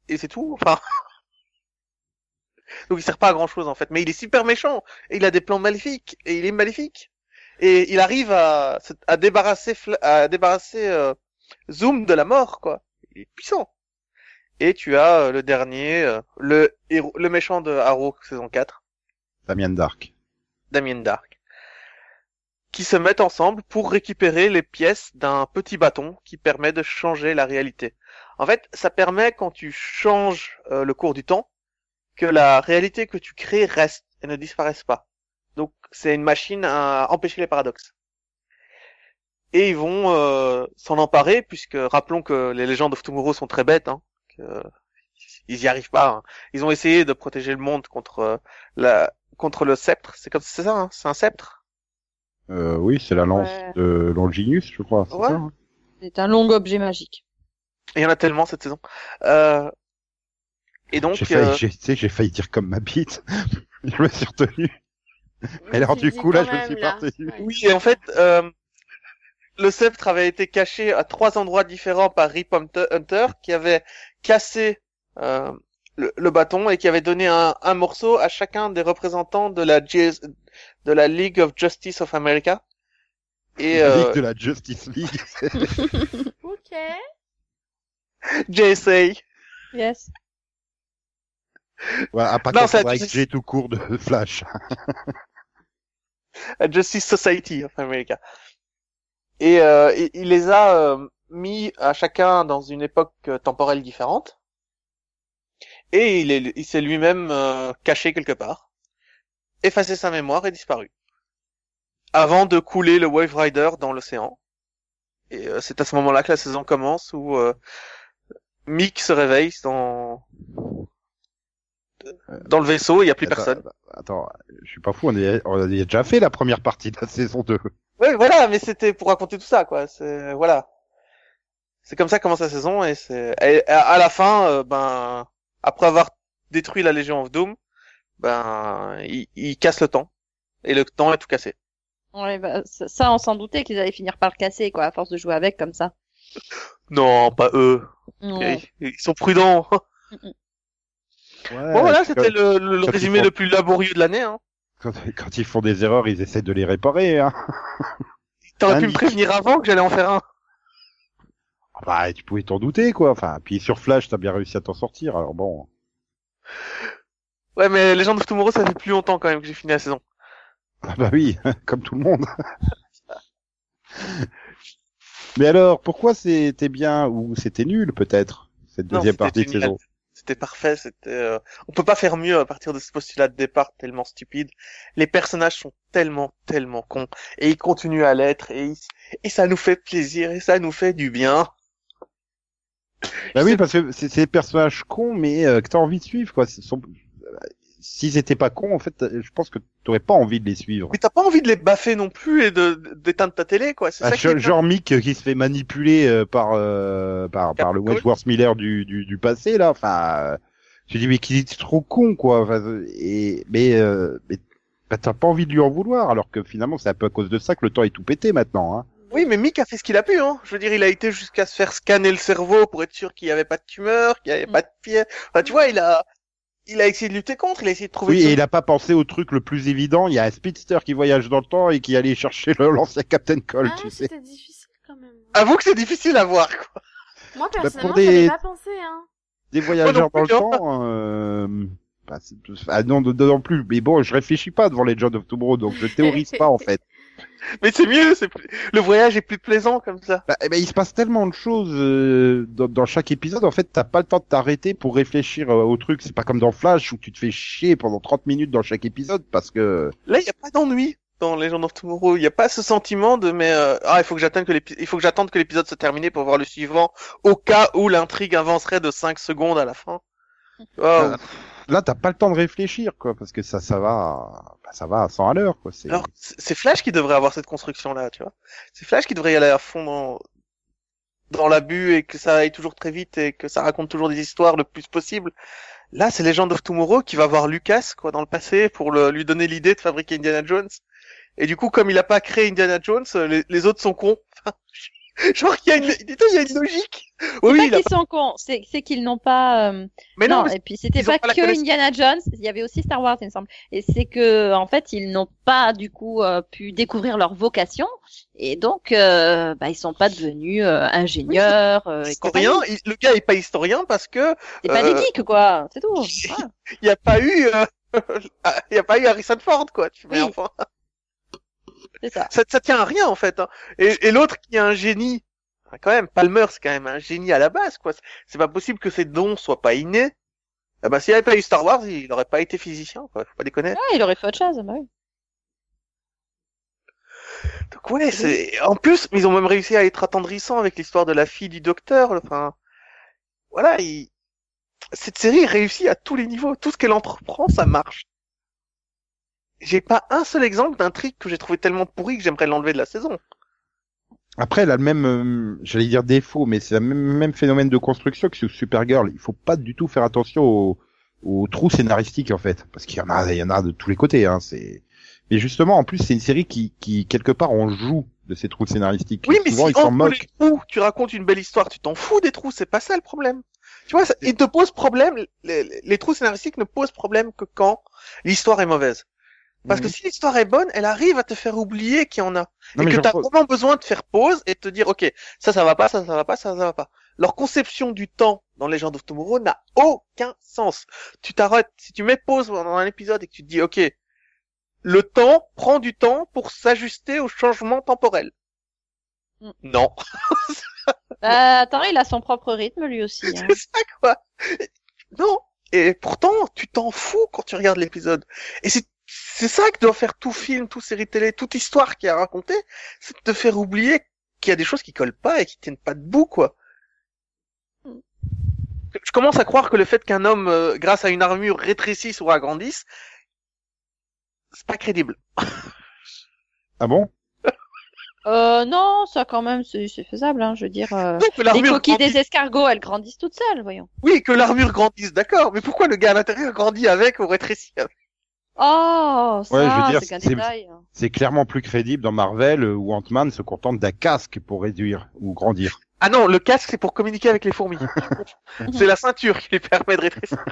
et c'est tout. Enfin, donc il sert pas à grand chose en fait, mais il est super méchant et il a des plans maléfiques et il est maléfique et il arrive à, à débarrasser à débarrasser euh, Zoom de la mort quoi. Il est puissant. Et tu as euh, le dernier, euh, le héros, le méchant de Arrow saison 4, Damien Dark. Damien Dark, qui se mettent ensemble pour récupérer les pièces d'un petit bâton qui permet de changer la réalité. En fait, ça permet quand tu changes euh, le cours du temps que la réalité que tu crées reste et ne disparaisse pas. Donc c'est une machine à empêcher les paradoxes. Et ils vont euh, s'en emparer puisque rappelons que les légendes of Tomorrow sont très bêtes. Hein, que ils y arrivent pas. hein. Ils ont essayé de protéger le monde contre euh, la contre le sceptre. C'est comme c'est ça, hein, c'est un sceptre? Euh, oui, c'est la lance Ouais. de Longinus, je crois. c'est Ouais. ça, hein C'est un long objet magique. Et il y en a tellement cette saison. Euh, et donc, J'ai failli, euh, j'ai- tu sais, j'ai failli dire comme ma bite. je me suis retenu. Mais alors, du coup, là, je me suis partenu. Ouais. oui, et en fait, euh, le sceptre avait été caché à trois endroits différents par Rip Hunter, Hunter, qui avait cassé euh, le, le bâton et qui avait donné un, un morceau à chacun des représentants de la GS de la League of Justice of America. Et La euh, Ligue de la Justice League. Ok. JSA. Yes. ouais, à Non, ça- avec J tout court de Flash. la Justice Society of America. Et euh, il, il les a euh, mis à chacun dans une époque euh, temporelle différente. Et il est- il s'est lui-même euh, caché quelque part, effacé sa mémoire et disparu. Avant de couler le Wave Rider dans l'océan. Et euh, c'est à ce moment-là que la saison commence où euh, Mick se réveille dans dans le vaisseau, il n'y a plus Attends, personne. Attends, je suis pas fou, on, est, on a déjà fait la première partie de la saison 2. Oui, voilà, mais c'était pour raconter tout ça, quoi. C'est voilà. C'est comme ça que commence la saison et c'est à la fin, euh, ben après avoir détruit la Légion of Doom, ben il, il casse le temps et le temps est tout cassé. Ouais, bah, ça, on s'en doutait qu'ils allaient finir par le casser, quoi, à force de jouer avec comme ça. Non, pas eux. Ouais. Ils, ils sont prudents. Ouais, bon voilà, c'était le, résumé font- le plus laborieux de l'année. Hein. Quand, quand ils font des erreurs, ils essaient de les réparer. Hein. T'aurais pu me prévenir avant que j'allais en faire un. Ah Bah, tu pouvais t'en douter, quoi. Enfin, puis sur Flash, t'as bien réussi à t'en sortir. Alors bon. Ouais, mais Legend of Tomorrow, ça fait plus longtemps quand même que j'ai fini la saison. Ah bah oui, comme tout le monde. Mais alors, pourquoi c'était bien ou c'était nul peut-être cette deuxième partie de saison? C'était parfait, c'était euh, on peut pas faire mieux à partir de ce postulat de départ tellement stupide. Les personnages sont tellement tellement cons et ils continuent à l'être et ils- et ça nous fait plaisir et ça nous fait du bien. Bah oui, parce que c'est des personnages cons, mais euh, que t'as envie de suivre, quoi. Sont- euh, S'ils étaient pas cons, en fait, euh, je pense que t'aurais pas envie de les suivre. Mais t'as pas envie de les baffer non plus et de d'éteindre ta télé quoi, c'est Ah, ça qui genre, Mick euh, qui se fait manipuler euh, par euh, par, par le. Wentworth Miller du, du, du passé là. Enfin, euh, tu dis mais qu'il est trop con quoi. Enfin, euh, et mais, euh, mais bah, t'as pas envie de lui en vouloir alors que finalement c'est un peu à cause de ça que le temps est tout pété maintenant. Hein. Oui, mais Mick a fait ce qu'il a pu hein. Je veux dire, il a été jusqu'à se faire scanner le cerveau pour être sûr qu'il y avait pas de tumeur, qu'il y avait Mm. pas de pierre. Enfin, tu vois, il a il a essayé de lutter contre, il a essayé de trouver Oui, et il a pas pensé au truc le plus évident. Il y a un speedster qui voyage dans le temps et qui allait chercher le- l'ancien Captain Cold, Ah, tu sais. c'était difficile quand même. Avoue que c'est difficile à voir quoi. Moi, pour personnellement, des- j'avais pas pensé, hein. Des voyageurs dans plus, le hein. temps. Euh... bah, c'est- ah non, non, non plus. Mais bon, je réfléchis pas devant les John of Tomorrow, donc je théorise pas en fait. Mais c'est mieux, c'est plus... le voyage est plus plaisant comme ça. Bah, eh ben, il se passe tellement de choses euh, dans, dans chaque épisode. En fait, t'as pas le temps de t'arrêter pour réfléchir euh, au truc. C'est pas comme dans Flash où tu te fais chier pendant 30 minutes dans chaque épisode parce que Là, il n'y a pas d'ennui dans Legend of Tomorrow. Il n'y a pas ce sentiment de mais euh, ah il faut que j'attende que il faut que j'attende que l'épisode soit terminé pour voir le suivant au cas où l'intrigue avancerait de 5 secondes à la fin. Oh, Ah, là, t'as pas le temps de réfléchir, quoi, parce que ça, ça va, bah, ça va à 100 à l'heure, quoi. C'est... Alors c'est Flash qui devrait avoir cette construction là, tu vois. C'est Flash qui devrait y aller à fond dans dans l'abus et que ça aille toujours très vite et que ça raconte toujours des histoires le plus possible. Là, c'est Legend of Tomorrow qui va voir Lucas quoi dans le passé pour lui donner l'idée de fabriquer Indiana Jones. Et du coup, comme il a pas créé Indiana Jones, les, les autres sont cons. Genre, il y a une, il y a une logique. Oui, C'est il pas qu'ils sont cons, c'est c'est qu'ils n'ont pas. euh, mais non, non, mais et puis c'était pas que. Indiana Jones, il y avait aussi Star Wars, il me semble. Et c'est que en fait, ils n'ont pas du coup euh, pu découvrir leur vocation et donc euh, bah ils sont pas devenus euh, ingénieurs euh, et historien, il- le gars est pas historien parce que C'est pas euh, des geeks quoi, c'est tout. Il y a pas eu, euh, il y a pas eu Harrison Ford quoi. Tu Oui. enfin, ça. ça, ça tient à rien en fait. hein. Et, et l'autre qui est un génie, quand même, Palmer c'est quand même un génie à la base quoi. C'est pas possible que ses dons soient pas innés. Ah bah s'il avait pas eu Star Wars, il aurait pas été physicien quoi. Faut pas déconner. Ah, il aurait fait autre chose, bah oui. Donc ouais, c'est en plus, ils ont même réussi à être attendrissants avec l'histoire de la fille du docteur. Enfin, voilà, il... cette série réussit à tous les niveaux. Tout ce qu'elle entreprend, ça marche. J'ai pas un seul exemple d'un truc que j'ai trouvé tellement pourri que j'aimerais l'enlever de la saison. Après, elle a le même, euh, j'allais dire défaut, mais c'est le même, même phénomène de construction que sur Supergirl. Il faut pas du tout faire attention aux, aux trous scénaristiques, en fait. Parce qu'il y en a, il y en a de tous les côtés, hein. C'est, mais justement, en plus, c'est une série qui, qui, quelque part, on joue de ces trous scénaristiques. Oui, mais Souvent, si ils s'en moquent. les trous, tu racontes une belle histoire, tu t'en fous des trous, c'est pas ça le problème. Tu vois, ça, ils te posent problème, les trous scénaristiques ne posent problème que quand l'histoire est mauvaise. Parce que si l'histoire est bonne, elle arrive à te faire oublier qu'il y en a. Non, et que t'as vraiment besoin de faire pause et de te dire, ok, ça, ça va pas, ça, ça va pas, ça, ça va pas. Leur conception du temps dans Legend of Tomorrow n'a aucun sens. Tu t'arrêtes, si tu mets pause pendant un épisode et que tu te dis, ok, le temps prend du temps pour s'ajuster au changement temporel. Non. Bah, attends, il a son propre rythme lui aussi. hein. C'est ça, quoi. Non. Et pourtant, tu t'en fous quand tu regardes l'épisode. Et c'est, c'est ça que doit faire tout film, toute série télé, toute histoire qui a raconté, c'est de te faire oublier qu'il y a des choses qui collent pas et qui tiennent pas debout, quoi. Je commence à croire que le fait qu'un homme, euh, grâce à une armure, rétrécisse ou agrandisse, c'est pas crédible. Ah bon? Euh, non, ça quand même, c'est faisable, hein, je veux dire. euh, Non, Les coquilles grandisse- des escargots, elles grandissent toutes seules, voyons. Oui, que l'armure grandisse, d'accord. Mais pourquoi le gars à l'intérieur grandit avec ou rétrécit avec? Oh, ça, Ouais, je veux dire, c'est qu'un c'est- détail. C'est clairement plus crédible dans Marvel où Ant-Man se contente d'un casque pour réduire ou grandir. Ah non, le casque c'est pour communiquer avec les fourmis. c'est la ceinture qui lui permet de rétrécir.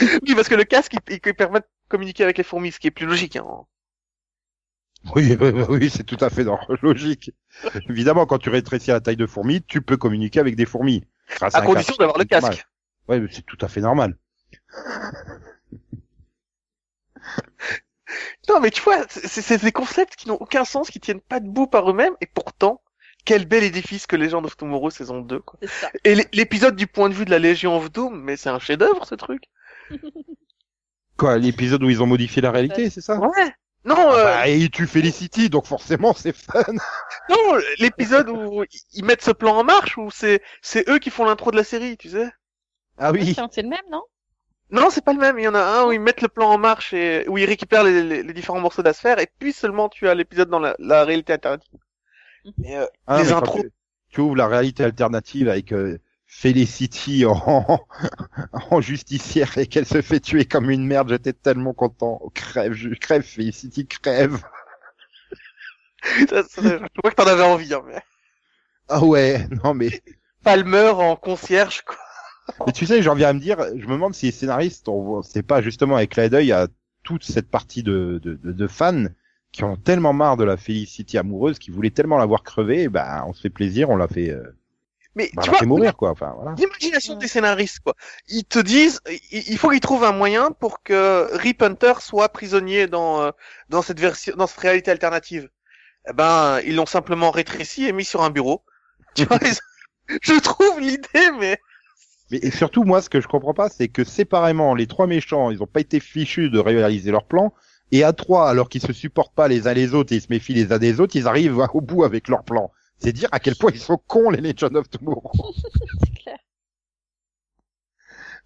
oui, parce que le casque il, il permet de communiquer avec les fourmis, ce qui est plus logique. Hein. Oui, oui, oui, oui, c'est tout à fait dans- logique. Évidemment, quand tu rétrécis la taille de fourmi, tu peux communiquer avec des fourmis. Grâce À un condition casque. d'avoir le C'est normal. casque. Ouais, mais c'est tout à fait normal. Non, mais tu vois, c'est c'est des concepts qui n'ont aucun sens, qui tiennent pas debout par eux-mêmes, et pourtant, quel bel édifice que Legend of Tomorrow saison 2, quoi. Ça. Et l'é- l'épisode du point de vue de la Légion of Doom, mais c'est un chef-d'œuvre, ce truc. Quoi, l'épisode où ils ont modifié la réalité, c'est ça? Ouais. Non, Ah euh, bah, et tu Felicity, donc forcément c'est fun. non, l'épisode où ils mettent ce plan en marche, où c'est, c'est eux qui font l'intro de la série, tu sais. Ah oui. C'est le même, non? Non, c'est pas le même. Il y en a un où ils mettent le plan en marche et où ils récupèrent les, les- les différents morceaux d'asphère et puis seulement tu as l'épisode dans la, la réalité alternative. Mais, euh, Ah, Les mais quand intros. Tu, tu ouvres la réalité alternative avec euh, Felicity en, en justicière et qu'elle se fait tuer comme une merde, j'étais tellement content. Oh, crève, je crève, Felicity crève. ça- ça- je vois que t'en avais envie. Hein, mais... Ah ouais, non mais, Palmer en concierge, quoi. Mais tu sais, j'en viens à me dire, je me demande si les scénaristes, on, c'est pas justement avec clin d'œil à toute cette partie de, de, de, de fans qui ont tellement marre de la Felicity amoureuse, qui voulaient tellement la voir crever, bah on se fait plaisir, on la fait, euh, Mais bah, tu vois, mourir quoi. Enfin voilà. l'imagination des scénaristes, quoi. Ils te disent, il il faut qu'ils trouvent un moyen pour que Rip Hunter soit prisonnier dans euh, dans cette version, dans cette réalité alternative. Eh ben, ils l'ont simplement rétréci et mis sur un bureau. Tu vois, ils- je trouve l'idée, mais Mais et surtout, moi, ce que je comprends pas, c'est que séparément, les trois méchants, ils ont pas été fichus de réaliser leur plan, et à trois, alors qu'ils se supportent pas les uns les autres et ils se méfient les uns des autres, ils arrivent au bout avec leur plan. C'est dire à quel point ils sont cons, les Legend of Tomorrow. C'est clair.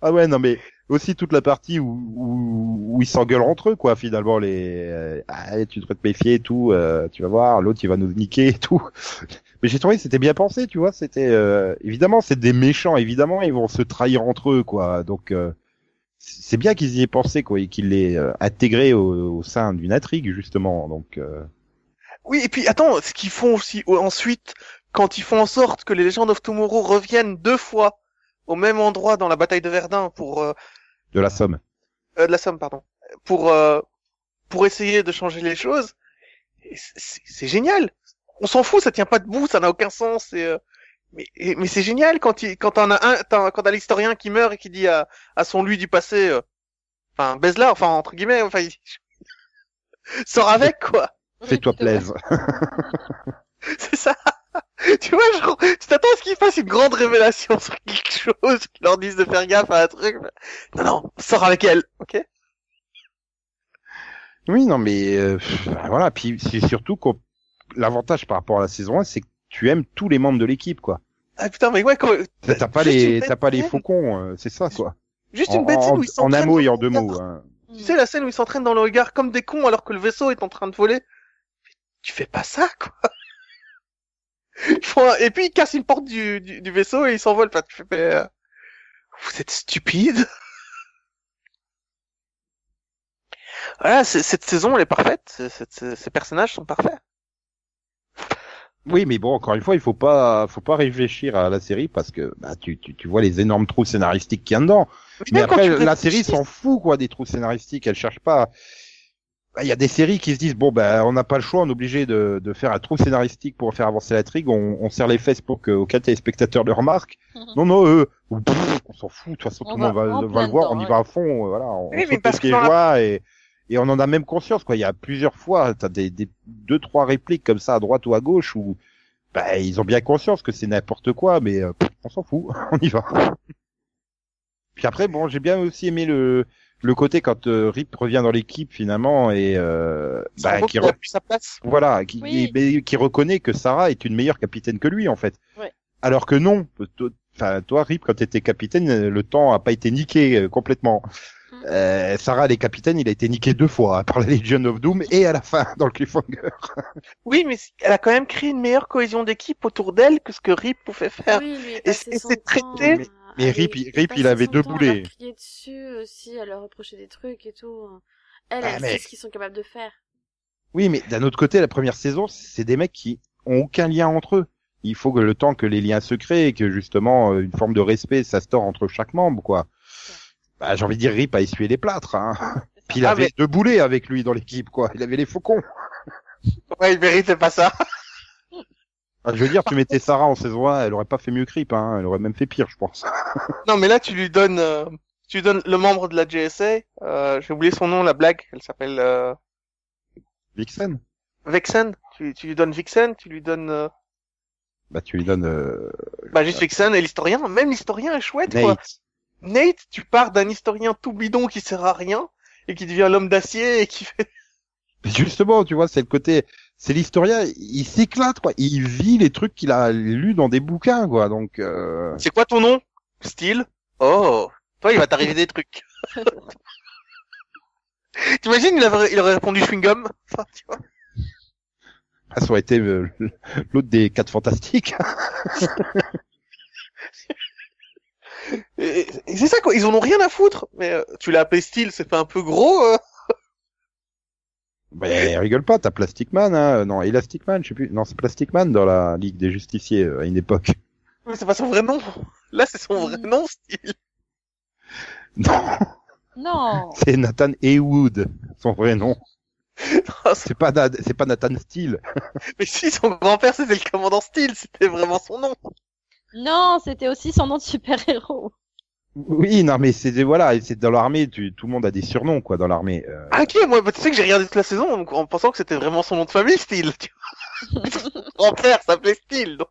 ah ouais, non mais aussi toute la partie où, où, où ils s'engueulent entre eux, quoi, finalement, les... euh, ah, tu devrais te méfier et tout, euh, tu vas voir, l'autre, il va nous niquer et tout. Mais j'ai trouvé que c'était bien pensé, tu vois, c'était... euh, évidemment, c'est des méchants, évidemment, ils vont se trahir entre eux, quoi, donc... euh, c'est bien qu'ils y aient pensé, quoi, et qu'ils l'aient euh, intégré au, au sein d'une intrigue, justement, donc... euh, Oui, et puis attends, ce qu'ils font aussi ensuite, quand ils font en sorte que les Legends of Tomorrow reviennent deux fois au même endroit dans la bataille de Verdun pour euh, de la somme. euh, de la Somme, pardon, pour euh, pour essayer de changer les choses, c'est génial. On s'en fout, ça tient pas debout, ça n'a aucun sens. Et, euh, mais et- mais c'est génial quand il quand t'en as un, t'as- quand t'as l'historien qui meurt et qui dit à à son lui du passé, euh, enfin baise-la, enfin entre guillemets, enfin il... sors avec quoi. Fais-toi plaisir. C'est ça. tu vois, genre, tu t'attends à ce qu'ils fassent une grande révélation sur quelque chose, qu'ils leur disent de faire gaffe à un truc. Non, non, sors avec elle, ok? Oui, non, mais euh, voilà. Puis c'est surtout que l'avantage par rapport à la saison 1, c'est que tu aimes tous les membres de l'équipe, quoi. Ah putain, mais ouais, quand... T'as pas les, t'as pas les faucons, euh, c'est ça, quoi. Juste En, une bête en- où ils en un s'entraînent mot et en deux mots. Hein. Tu sais, la scène où ils s'entraînent dans le regard comme des cons alors que le vaisseau est en train de voler. Tu fais pas ça, quoi. Un- Et puis ils cassent une porte du, du, du vaisseau et ils s'envolent. Enfin, tu fais, mais, euh, Vous êtes stupide. Voilà, cette saison, elle est parfaite. C'est- c'est- Ces personnages sont parfaits. Oui, mais bon, encore une fois, il faut pas, faut pas réfléchir à la série parce que bah, tu, tu, tu vois les énormes trous scénaristiques qu'il y a dedans. Mais après, la série s'en fout quoi des trous scénaristiques. Elle cherche pas. Bah, Il y a des séries qui se disent bon ben on n'a pas le choix, on est obligé de, de faire un trou scénaristique pour faire avancer l'intrigue. On, on serre les fesses pour que aucun téléspectateur le remarque. Mhm. Non non eux, pff, on s'en fout. De toute façon On tout le monde va le voir. dedans, On y ouais. va à fond. euh, Voilà, on, Oui, on mais parce que la- et et on en a même conscience quoi. Il y a plusieurs fois, t'as des, des deux trois répliques comme ça à droite ou à gauche où bah, ils ont bien conscience que c'est n'importe quoi, mais euh, on s'en fout, on y va. Puis après, bon, j'ai bien aussi aimé le le côté quand euh, Rip revient dans l'équipe finalement et euh, bah, qui, re- sa place. voilà, qui, Oui. qui- qui reconnaît que Sarah est une meilleure capitaine que lui en fait. Ouais. Alors que non, enfin toi Rip quand t'étais capitaine, le temps a pas été niqué euh, complètement. Euh, Sarah elle est capitaine, il a été niqué deux fois hein, par la Legion of Doom et à la fin dans le cliffhanger. Oui, mais elle a quand même créé une meilleure cohésion d'équipe autour d'elle que ce que Rip pouvait faire. Oui, il Et c'est- traité- temps Mais- mais Rip, les- il- Rip, il avait son deux boulets. leur crier dessus aussi, à leur reprocher des trucs et tout. Elle, Ah, elle mais- sait ce qu'ils sont capables de faire. Oui, mais d'un autre côté, la première saison, c'est des mecs qui ont aucun lien entre eux. Il faut que le temps que les liens se créent et que justement euh, une forme de respect s'instaure entre chaque membre, quoi. Bah, j'ai envie de dire, Rip a essuyé les plâtres, hein. Puis il Ah, avait mais- deux boulets avec lui dans l'équipe, quoi. Il avait les faucons. Ouais, il méritait pas ça. Ah, je veux dire, tu mettais Sarah en saison 1, elle aurait pas fait mieux que Rip, hein. Elle aurait même fait pire, je pense. Non, mais là, tu lui donnes, euh, tu lui donnes le membre de la GSA. Euh, J'ai oublié son nom, la blague. Elle s'appelle euh, Vixen. Vexen. Tu, tu lui donnes Vixen, tu lui donnes euh, Bah, tu lui donnes, euh, bah juste Vixen et l'historien. Même l'historien est chouette, quoi. Nate. Tu pars d'un historien tout bidon qui sert à rien et qui devient l'homme d'acier et qui fait. Mais Justement, tu vois, c'est le côté, c'est l'historien, il s'éclate, quoi. Il vit les trucs qu'il a lus dans des bouquins, quoi. Donc, euh... C'est quoi ton nom Style? Oh, toi, il va t'arriver des trucs. T'imagines, il, avait- il aurait répondu chewing gum. Enfin, tu vois. Ah, ça aurait été euh, l'autre des quatre fantastiques. Et, et c'est ça quoi, ils en ont rien à foutre. Mais euh, tu l'as appelé style, c'est pas un peu gros euh bah, rigole pas, t'as Plastic Man, hein. Non, Elastic Man, je sais plus. Non, c'est Plastic Man dans la Ligue des Justiciers euh, à une époque. Mais c'est pas son vrai nom. Là, c'est son vrai nom, style. Non, Non. c'est Nathan Heywood, son vrai nom. C'est- pas, c'est pas Nathan Steele. Mais si, son grand-père, c'était le commandant style, c'était vraiment son nom. Non, c'était aussi son nom de super-héros. Oui, non, mais c'est voilà, c'est dans l'armée, tu, tout le monde a des surnoms, quoi, dans l'armée. Euh, Ah, ok, moi, bah, tu sais que j'ai regardé toute la saison en, en pensant que c'était vraiment son nom de famille, vois. Son grand-père s'appelait style, donc.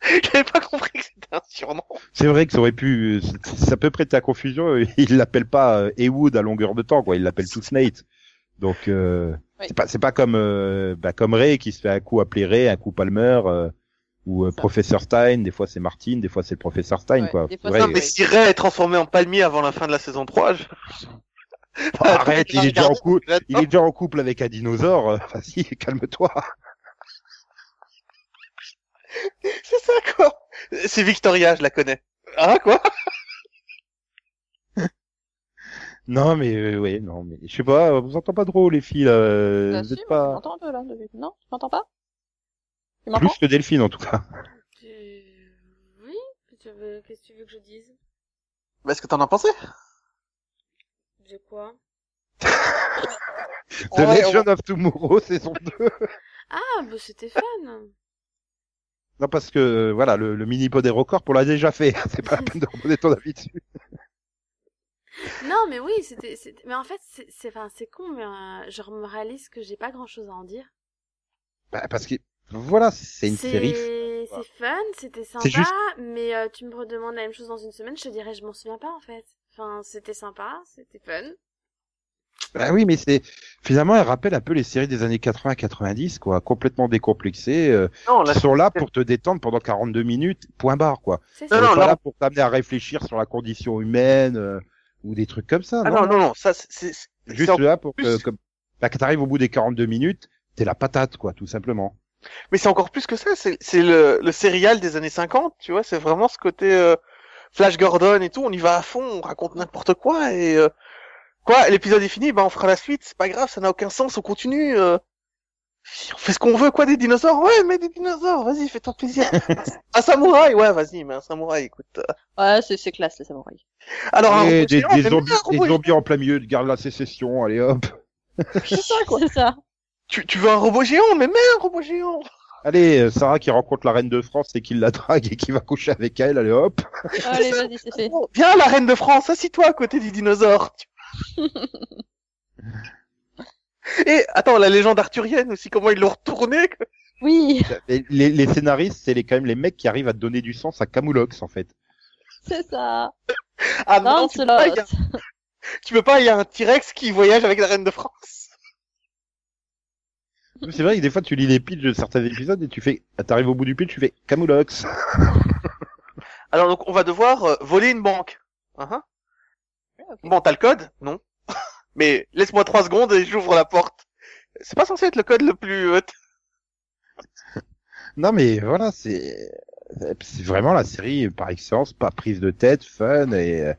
J'avais pas compris que c'était un surnom. C'est vrai que ça aurait pu, ça peut prêter à confusion. Il l'appelle pas euh, Heywood à longueur de temps, quoi. Il l'appelle tous Nate. Donc euh, Oui. c'est pas, c'est pas comme, euh, bah, comme Ray qui se fait un coup appeler Ray, un coup Palmer, euh, ou euh. Professeur Stein. Des fois c'est Martin, des fois c'est le Professeur Stein, Ouais, quoi. fois, Non, mais si Ray est transformé en palmier avant la fin de la saison 3, je... oh, arrête, il est déjà en couple, il est déjà en couple avec un dinosaure. euh, Vas-y, calme-toi. C'est ça, quoi. C'est Victoria, je la connais. Ah, quoi? Non, mais euh, ouais, non, mais je sais pas, vous entendez pas trop les filles, là. euh, Bah, vous si, êtes pas m'entends un peu là. depuis- Non, tu m'entends pas? Plus que Delphine en tout cas. Tu... Oui Tu veux- Qu'est-ce que tu veux que je dise? Bah, Est-ce que t'en as pensé? J'ai quoi? The Ouais, Legion of Tomorrow saison 2. Ah, bah c'était fun Non, parce que, voilà, le, le mini-pod des records, on l'a déjà fait. C'est pas la peine de redonner ton avis dessus. Non, mais oui, c'était... c'était- Mais en fait, c'est c'est- enfin, c'est con, mais euh, je me réalise que j'ai pas grand-chose à en dire. Bah, parce que, voilà, c'est une C'est- série. C'est fun, c'était sympa, juste- mais euh, tu me redemandes la même chose dans une semaine, je te dirais je m'en souviens pas en fait. Enfin, c'était sympa, c'était fun. Bah oui, mais c'est, finalement, elle rappelle un peu les séries des années 80-90, quoi, complètement décomplexées, euh, Non, là, qui sont là pour te détendre pendant 42 minutes, point barre, quoi. C'est Non, est non, pas là, là pour t'amener à réfléchir sur la condition humaine, euh, ou des trucs comme ça, Ah non, non, non, non, ça, c'est- c'est... c'est Juste là pour que, comme, bah, quand t'arrives au bout des 42 minutes, t'es la patate, quoi, tout simplement. Mais c'est encore plus que ça, c'est c'est le, le serial des années 50, tu vois, c'est vraiment ce côté euh, Flash Gordon et tout, on y va à fond, on raconte n'importe quoi et euh, quoi, l'épisode est fini, bah on fera la suite, c'est pas grave, ça n'a aucun sens, on continue. euh. on fait ce qu'on veut, quoi, des dinosaures? Ouais, mais des dinosaures, vas-y, fais-toi plaisir. un samouraï, ouais, vas-y, mais un samouraï, écoute. euh. Ouais, c'est c'est classe les samouraïs. Alors, un des, des zombies, des zombies en plein milieu de garde la sécession, allez hop. C'est ça, quoi. C'est ça. Tu, tu veux un robot géant, mais mets un robot géant. Allez, euh, Sarah qui rencontre la reine de France et qui la drague et qui va coucher avec elle, allez hop. Allez, vas-y, c'est fait. Viens, la reine de France, assis-toi à côté du dinosaure. Et attends, la légende arthurienne aussi, comment ils l'ont retournée. Oui, Les, les scénaristes, c'est les, quand même les mecs qui arrivent à donner du sens à Camoulox, en fait. c'est ça. Ah non, tu peux pas, a- tu peux pas, il y a un T-Rex qui voyage avec la reine de France. C'est vrai que des fois, tu lis les pitchs de certains épisodes et tu fais, ah, t'arrives au bout du pitch, tu fais Camoulox. Alors donc on va devoir euh, voler une banque. Hein ok. Bon, t'as le code? Non. Mais laisse-moi trois secondes et j'ouvre la porte. C'est pas censé être le code le plus... Non, mais voilà, c'est, c'est vraiment la série par excellence, pas prise de tête, fun et,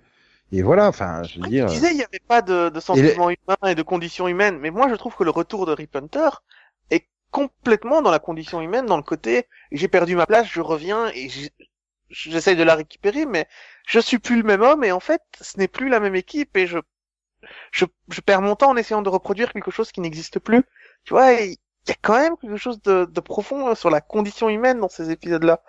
et voilà, enfin, je veux Tu dire. disais il n'y avait pas de, de sentiments humains et de conditions humaines, mais moi je trouve que le retour de Rip Hunter complètement dans la condition humaine, dans le côté j'ai perdu ma place, je reviens et j'essaye de la récupérer, mais je suis plus le même homme et en fait ce n'est plus la même équipe et je je, je perds mon temps en essayant de reproduire quelque chose qui n'existe plus. Tu vois, il y a quand même quelque chose de, de profond sur la condition humaine dans ces épisodes-là.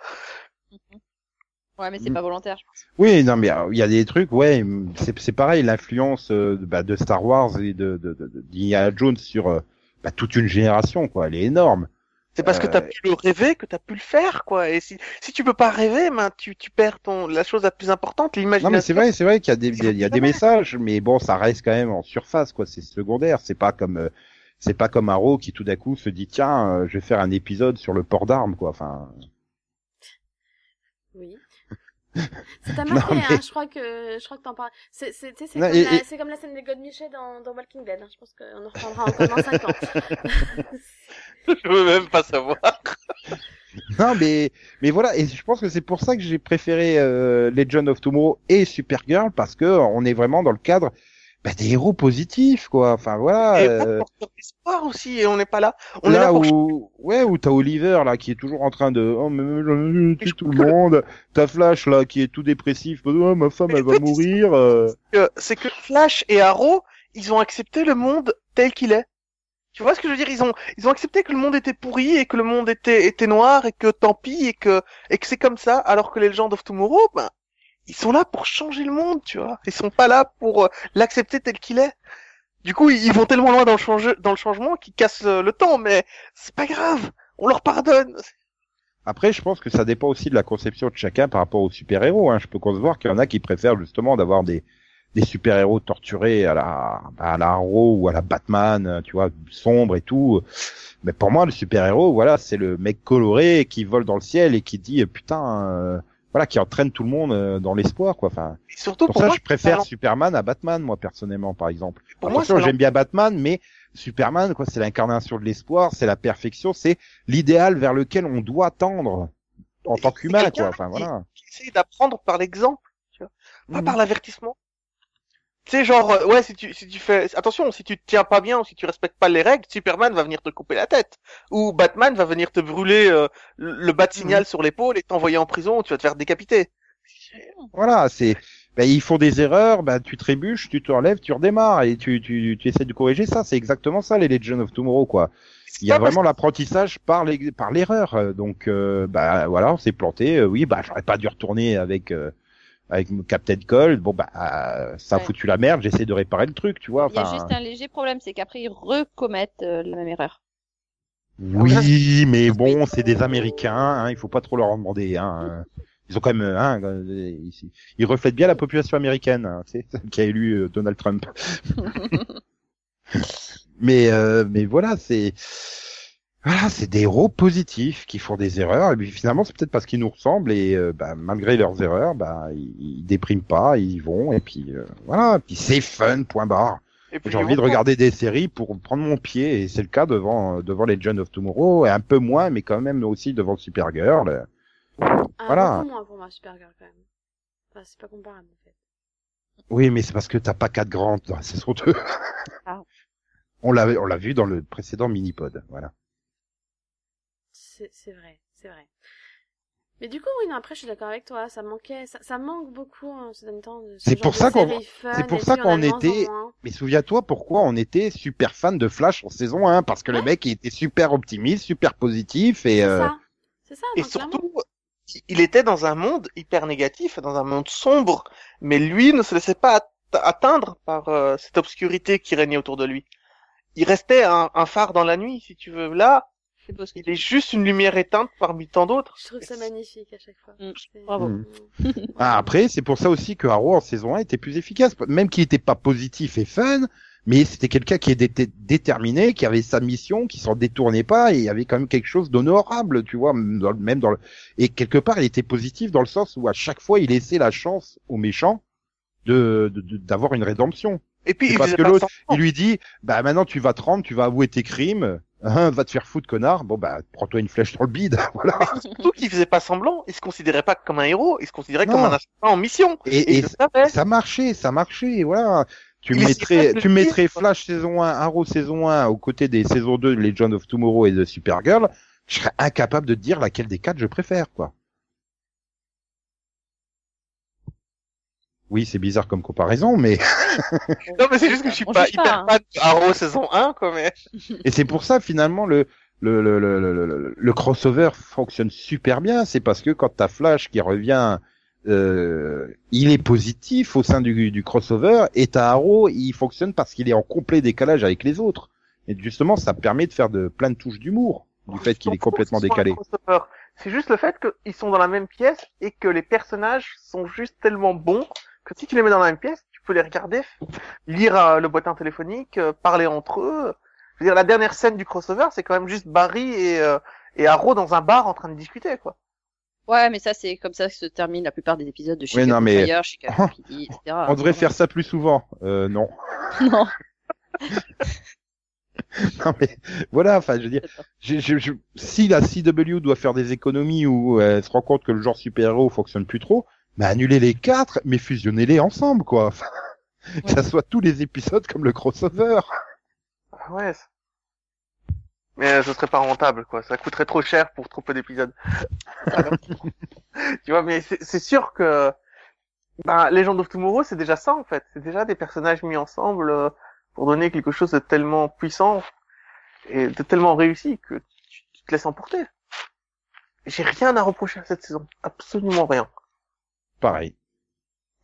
Ouais, mais c'est Mm. pas volontaire. je pense. Oui, non, mais euh, il y a des trucs, ouais, c'est, c'est pareil, l'influence euh, bah, de Star Wars et de, de, de, de- Jones sur euh, bah, toute une génération, quoi, elle est énorme. C'est parce que Euh, t'as pu le rêver que t'as pu le faire, quoi. Et si, si tu peux pas rêver, ben, tu, tu perds ton, la chose la plus importante, Non, l'imagination. mais c'est vrai, c'est vrai qu'il y a des, il y a des messages, mais bon, ça reste quand même en surface, quoi, c'est secondaire, c'est pas comme, euh, c'est pas comme Arrow qui tout d'un coup se dit, tiens, euh, je vais faire un épisode sur le port d'armes, quoi, enfin. Oui. Ça t'a marqué, mais- hein, je crois que, je crois que t'en parles. C'est, c'est, tu sais, c'est comme, et- la- et- c'est comme la scène des God Miché dans, dans Walking Dead, hein. Je pense qu'on en reprendra encore dans 5 ans. je veux même pas savoir. Non, mais, mais voilà, et je pense que c'est pour ça que j'ai préféré euh, Legend of Tomorrow et Supergirl, parce que on est vraiment dans le cadre bah, des héros positifs, quoi. Enfin voilà. et euh, porteur d'espoir aussi, et on n'est pas là. On est là là pour où, ouais, où t'as Oliver là qui est toujours en train de, oh mais je tue tout le monde. T'as Flash là qui est tout dépressif, oh, ma femme Mais elle va mourir. euh. que c'est que Flash et Arrow, ils ont accepté le monde tel qu'il est. Tu vois ce que je veux dire? Ils ont ils ont accepté que le monde était pourri et que le monde était était noir et que tant pis et que et que c'est comme ça. Alors que les Legends of Tomorrow, ben ils sont là pour changer le monde, tu vois. Ils sont pas là pour euh, l'accepter tel qu'il est. Du coup, ils vont tellement loin dans le changement qu'ils cassent euh, le temps, mais c'est pas grave. On leur pardonne. Après, je pense que ça dépend aussi de la conception de chacun par rapport aux super-héros. Hein. Je peux concevoir qu'il y en a qui préfèrent justement d'avoir des, super-héros torturés à la, à la Arrow ou à la Batman, euh, tu vois, sombre et tout. Mais pour moi, le super-héros, voilà, c'est le mec coloré qui vole dans le ciel et qui dit, putain, voilà, qui entraîne tout le monde euh, dans l'espoir, quoi. Enfin, Et surtout pour, pour, ça, moi, je préfère Superman à Batman, moi, personnellement, par exemple. Pour moi, j'aime bien Batman, mais Superman, quoi, c'est l'incarnation de l'espoir, c'est la perfection, c'est l'idéal vers lequel on doit tendre en tant qu'humain, quoi. Enfin, qui- voilà. d'apprendre par l'exemple, tu vois, pas Mhm. par l'avertissement. Tu sais, genre, euh, ouais, si tu, si tu fais, attention, si tu te tiens pas bien ou si tu respectes pas les règles, Superman va venir te couper la tête. Ou Batman va venir te brûler euh, le, de signal sur l'épaule et t'envoyer en prison ou tu vas te faire décapiter. Voilà, c'est, ben, ils font des erreurs, ben, tu trébuches, tu te relèves, tu redémarres et tu, tu, tu essaies de corriger ça. C'est exactement ça, les Legends of Tomorrow, quoi. Il y a vraiment l'apprentissage par les, par l'erreur. Euh, Donc, euh, bah voilà, on s'est planté. Euh, oui, bah j'aurais pas dû retourner avec euh, avec Captain Cold. Bon, bah euh, ça a Ouais. foutu la merde. J'essaie de réparer le truc, tu vois. Il y a juste un léger problème, c'est qu'après ils recommettent euh, la même erreur. oui, mais bon, c'est des Américains. Hein, il faut pas trop leur en demander. Hein. Ils ont quand même, hein, ils, ils reflètent bien la population américaine, hein, tu sais, celle qui a élu euh, Donald Trump. mais euh, mais voilà, c'est voilà, c'est des héros positifs qui font des erreurs et puis finalement c'est peut-être parce qu'ils nous ressemblent et euh, bah, malgré leurs erreurs, bah ils, ils dépriment pas, ils y vont et puis euh, voilà, puis c'est fun point barre. Et J'ai envie de regarder des séries pour prendre mon pied et c'est le cas devant euh, devant les Legends of Tomorrow et un peu moins mais quand même aussi devant Supergirl. Ah, Voilà. beaucoup moins pour moi, Supergirl, quand même. Enfin, c'est pas comparable, en fait. Oui, mais c'est parce que t'as pas quatre la saison 2. Ah. On l'a on l'a vu dans le précédent mini-pod, voilà. C'est, c'est vrai, c'est vrai. Mais du coup, oui, non, après, je suis d'accord avec toi, ça manquait, ça, ça manque beaucoup, hein, ces derniers temps. de ce C'est pour ça qu'on- c'est pour ça qu'on en était-. Mais souviens-toi pourquoi on était super fan de Flash en saison 1 parce que le mec il était super optimiste, super positif et C'est euh, ça. C'est ça, Et surtout, il- il était dans un monde hyper négatif, dans un monde sombre, mais lui ne se laissait pas at- atteindre par euh, cette obscurité qui régnait autour de lui. il restait un, un phare dans la nuit, si tu veux. Là, C'est beau ce que il est juste une lumière éteinte parmi tant d'autres. Je trouve ça magnifique à chaque fois. Mm. Bravo. Mm. Ah, après, c'est pour ça aussi que Arrow en saison 1 était plus efficace, même qu'il était pas positif et fun, mais c'était quelqu'un qui était déterminé, qui avait sa mission, qui s'en détournait pas, et il y avait quand même quelque chose d'honorable, tu vois, même dans, le- même dans le... Et quelque part, il était positif dans le sens où à chaque fois, il laissait la chance aux méchants de de- de- d'avoir une rédemption. Et puis, il parce que l'autre, il lui dit, bah maintenant tu vas te rendre, tu vas avouer tes crimes, hein, va te faire foutre connard, bon bah prends-toi une flèche dans le bide, voilà. Surtout qu'il faisait pas semblant. Il se considérait pas comme un héros. Il se considérait Non. comme un assassin en mission. Et, ça marchait, ça marchait, voilà. Tu mettrais, tu. Flash saison 1, Arrow saison 1 aux côtés des saisons 2 de Legend of Tomorrow et de Supergirl, je serais incapable de te dire laquelle des quatre je préfère, quoi. Oui, c'est bizarre comme comparaison, mais Non, mais c'est juste que je suis On pas juge pas, hyper hein. fan de Arrow saison 1, quoi, mais. et c'est pour ça finalement le le, le, le, le, le- le crossover fonctionne super bien. C'est parce que quand t'as Flash qui revient, euh, il est positif au sein du, du crossover, et t'as Arrow, il fonctionne parce qu'il est en complet décalage avec les autres. Et justement, ça permet de faire de plein de touches d'humour du fait qu'il est complètement décalé. C'est juste le fait qu'ils sont dans la même pièce et que les personnages sont juste tellement bons que si tu les mets dans la même pièce, tu peux les regarder, lire euh, le boîtin téléphonique, euh, parler entre eux. Je veux dire, la dernière scène du crossover, c'est quand même juste Barry et, euh, et Arrow dans un bar en train de discuter, quoi. Ouais, mais ça, c'est comme ça que se terminent la plupart des épisodes de Oui, non, Chicago mais- Fire, Chicago PD, etc. On devrait faire ça plus souvent. Euh, non. Non, non mais voilà, enfin je veux dire, je, je, je- si la CW doit faire des économies ou euh, elle se rend compte que le genre super-héros fonctionne plus trop, bah annulez les quatre, mais fusionnez-les ensemble quoi. Enfin, Que ça soit tous les épisodes comme le crossover. Ah Ouais. Mais euh, ce serait pas rentable, quoi. Ça coûterait trop cher pour trop peu d'épisodes. Alors, tu vois, mais c'est sûr que ben, Legend of Tomorrow, c'est déjà ça, en fait. C'est déjà des personnages mis ensemble euh, pour donner quelque chose de tellement puissant et de tellement réussi que tu te laisses emporter. J'ai rien à reprocher à cette saison. Absolument rien. Pareil.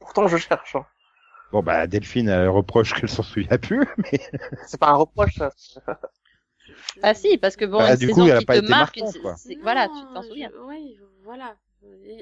Pourtant, je cherche. hein. Bon bah Delphine elle reproche qu'elle s'en souvient plus, mais C'est pas un reproche, ça. Ah si, parce que bon, Bah, une du saison coup, elle a qui pas te été marque, quoi. voilà, tu t'en je- souviens. Oui, voilà.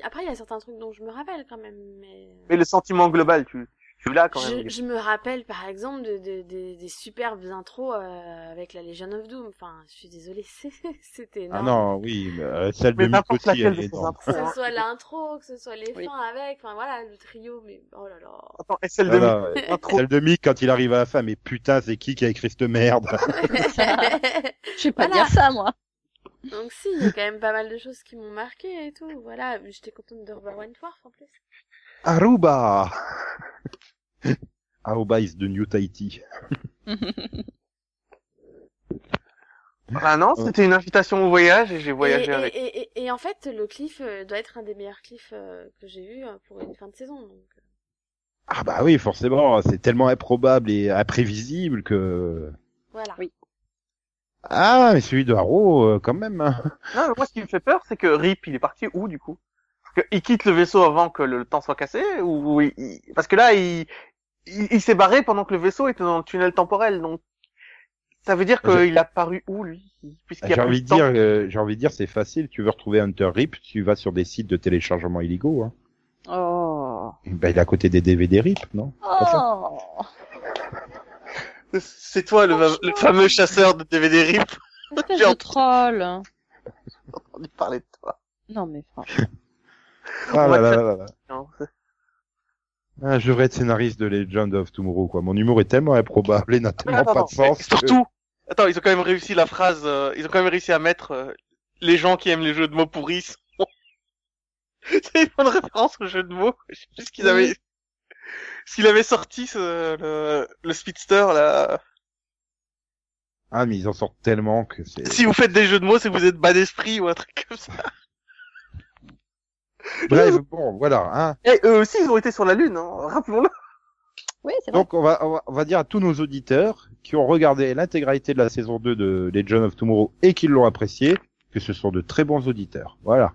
Après, il y a certains trucs dont je me rappelle quand même, mais... Mais le sentiment global, tu, l'as quand même. Je, je me rappelle par exemple de, de- de- des superbes intros euh, avec la Legion of Doom. Enfin, je suis désolée, c'est- c'était ah énorme. non oui, mais, euh, celle Mais de Mick laquelle elle de est énorme. Que hein. ce soit l'intro, que ce soit les Oui. fins avec, enfin voilà, le trio, mais oh là là. Attends, et celle de Voilà, Mick, l'intro. Celle de Mick quand il arrive à la fin, mais putain c'est qui qui a écrit cette merde? Je vais pas Voilà. dire ça, moi. Donc si, il y a quand même pas mal de choses qui m'ont marqué et tout. Voilà, j'étais contente de revoir Wentworth en plus. Aruba Aruba is the new Tahiti. Ah non, c'était une invitation au voyage et j'ai voyagé et, avec. et, et, et- et en fait, le cliff euh, doit être un des meilleurs cliffs euh, que j'ai eu pour une fin de saison. Donc, euh, Ah bah oui, forcément, c'est tellement improbable et imprévisible que... voilà. Oui. Ah, mais celui de Haro, quand même. Non, mais moi, ce qui me fait peur, c'est que Rip, il est parti où, du coup? Qu'il quitte le vaisseau avant que le temps soit cassé ou il- il- Parce que là, il, il, il s'est barré pendant que le vaisseau était dans le tunnel temporel, donc ça veut dire qu'il a paru où, lui Puisqu'il y a J'ai envie de temps? dire, euh, j'ai envie de dire, c'est facile. Tu veux retrouver Hunter Rip, tu vas sur des sites de téléchargement illégaux. Hein. Oh. Bah, il est à côté des DVD Rip, non? Oh. C'est toi, le, le fameux chasseur de DVD Rip. Espèce J'ai de troll. entendu parler de toi. Non, mais franchement. Ah là là là là. Ah, je devrais être scénariste de Legend of Tomorrow, quoi. Mon humour est tellement improbable et n'a tellement Attends, pas de sens. que- Surtout, attends, ils ont quand même réussi la phrase, euh, ils ont quand même réussi à mettre euh, les gens qui aiment les jeux de mots pourris. sont- C'est une bonne référence au jeu de mots. Je sais plus ce qu'ils avaient, s'il avait sorti ce, le, le speedster là. Ah, mais ils en sortent tellement que c'est... Si vous faites des jeux de mots, c'est que vous êtes bas d'esprit ou un truc comme ça. Bref, bon, voilà, hein. Et eux aussi, ils ont été sur la lune, hein, rappelons-le. Oui, c'est vrai. Donc, on va, on va, on va dire à tous nos auditeurs qui ont regardé l'intégralité de la saison 2 de Legend of Tomorrow et qui l'ont apprécié, que ce sont de très bons auditeurs. Voilà.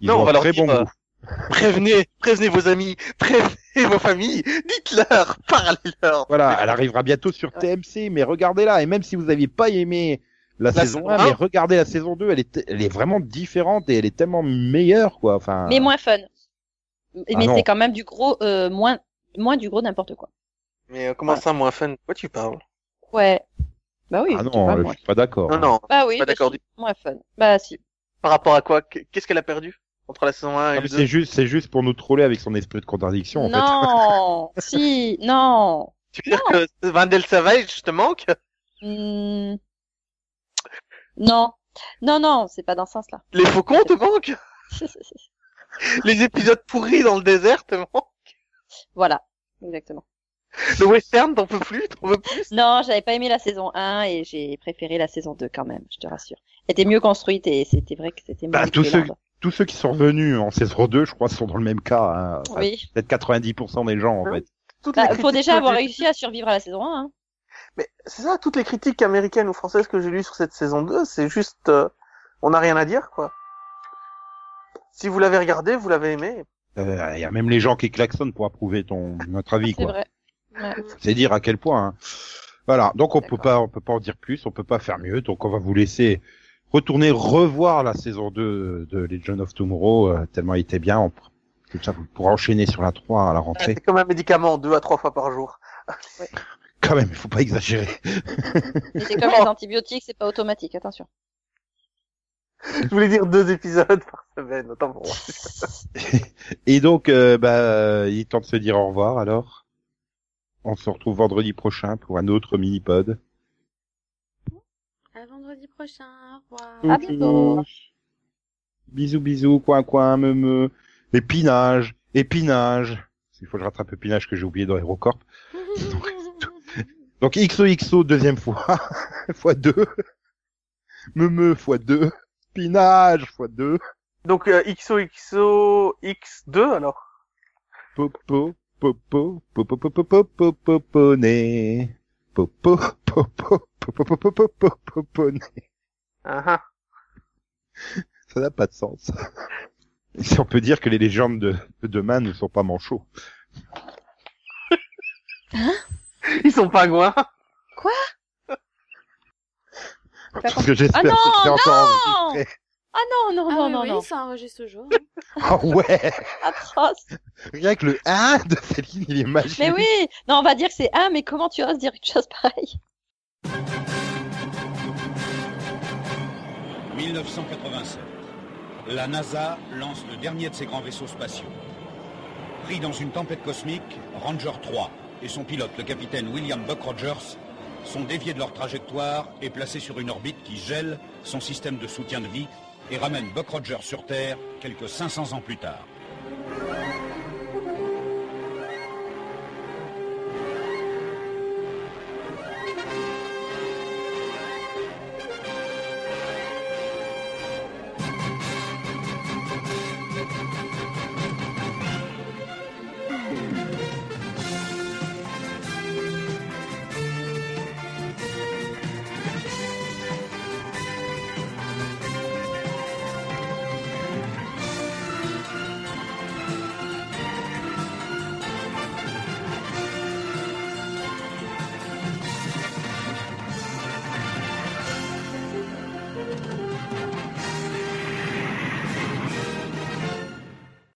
Ils Non, ont on va un leur très dire, bon euh, goût. Prévenez, prévenez vos amis, prévenez vos familles, dites-leur, parlez-leur. Voilà, elle arrivera bientôt sur TMC, mais regardez-la. Et même si vous n'aviez pas aimé la, La saison saison 1, un. mais regardez la saison 2, elle est, elle est vraiment différente et elle est tellement meilleure, quoi. Enfin, Mais moins fun. Ah mais c'est quand même du gros, euh, moins, moins du gros n'importe quoi. Mais euh, comment ça, moins fun? Quoi tu parles? Ouais. Bah oui. ah non, moins. je suis pas d'accord. Non, non, Bah oui. pas bah d'accord si, du- Moins fun. Bah si. par rapport à quoi? Qu'est-ce qu'elle a perdu entre la saison 1 et Non, le mais 2 c'est juste, c'est juste pour nous troller avec son esprit de contradiction, en fait. non. si. Non. Tu veux dire que Vandel Savage te manque? Hmm. Non. Non, non, c'est pas dans ce sens-là. Les faucons te manquent? Les épisodes pourris dans le désert te manquent? Voilà. Exactement. Le western t'en peux plus? T'en veux plus? Non, j'avais pas aimé la saison 1 et j'ai préféré la saison 2 quand même, je te rassure. Elle était mieux construite et c'était vrai que c'était Bah, moins tous ceux, tous ceux qui sont revenus en saison 2, je crois, sont dans le même cas. Hein. Enfin, Oui. Peut-être 90% des gens, en Hein fait. Bah, faut déjà avoir réussi à survivre à la saison 1. Hein. Mais c'est ça, toutes les critiques américaines ou françaises que j'ai lues sur cette saison 2, c'est juste... euh, on n'a rien à dire, quoi. Si vous l'avez regardé, vous l'avez aimé. Euh, Il y a même les gens qui klaxonnent pour approuver ton, notre avis, C'est quoi. vrai. Ouais. C'est dire à quel point. hein. Voilà. Donc on peut pas, on peut pas en dire plus, on peut pas faire mieux. Donc on va vous laisser retourner revoir la saison 2 de Legend of Tomorrow euh, tellement il était bien. On, comme ça, vous pourrez enchaîner sur la 3 à la Ah, rentrée. C'est comme un médicament, deux à trois fois par jour. Quand même, il faut pas exagérer. C'est comme les antibiotiques, c'est pas automatique, attention. Je voulais dire deux épisodes par semaine, autant pour moi. Et donc, euh, bah, euh, il est temps de se dire au revoir. Alors, on se retrouve vendredi prochain pour un autre mini-pod. À vendredi prochain. Au revoir. À bientôt. Bisous, bisous, coin, coin, me, me. Épinage, épinage. Il faut que je rattrape épinage que j'ai oublié dans Aérocorp. Donc XOXO deuxième fois, fois deux. Me, me, fois deux. Pinage, fois deux. Donc euh, XOXO X2 alors. Popo, popo, popo, popo, popo, poponé. Popo, popo, popo, popo, poponé. Ah, ah. Ça n'a pas de sens. Si on peut dire que les légendes de, de demain ne sont pas manchots. Ils sont pingouins. Parce que j'espère Ah non, que c'est encore enregistré. Ah non, non, Ah non, oui, non, oui, non. ça enregistre toujours. Ah ouais Atroce. Rien que le 1 de Céline, il est magique. Mais oui, non, on va dire que c'est un, mais comment tu oses dire une chose pareille? 1987. La NASA lance le dernier de ses grands vaisseaux spatiaux. Pris dans une tempête cosmique, Ranger 3 et son pilote, le capitaine William Buck Rogers, sont déviés de leur trajectoire et placés sur une orbite qui gèle son système de soutien de vie et ramène Buck Rogers sur Terre quelques 500 ans plus tard.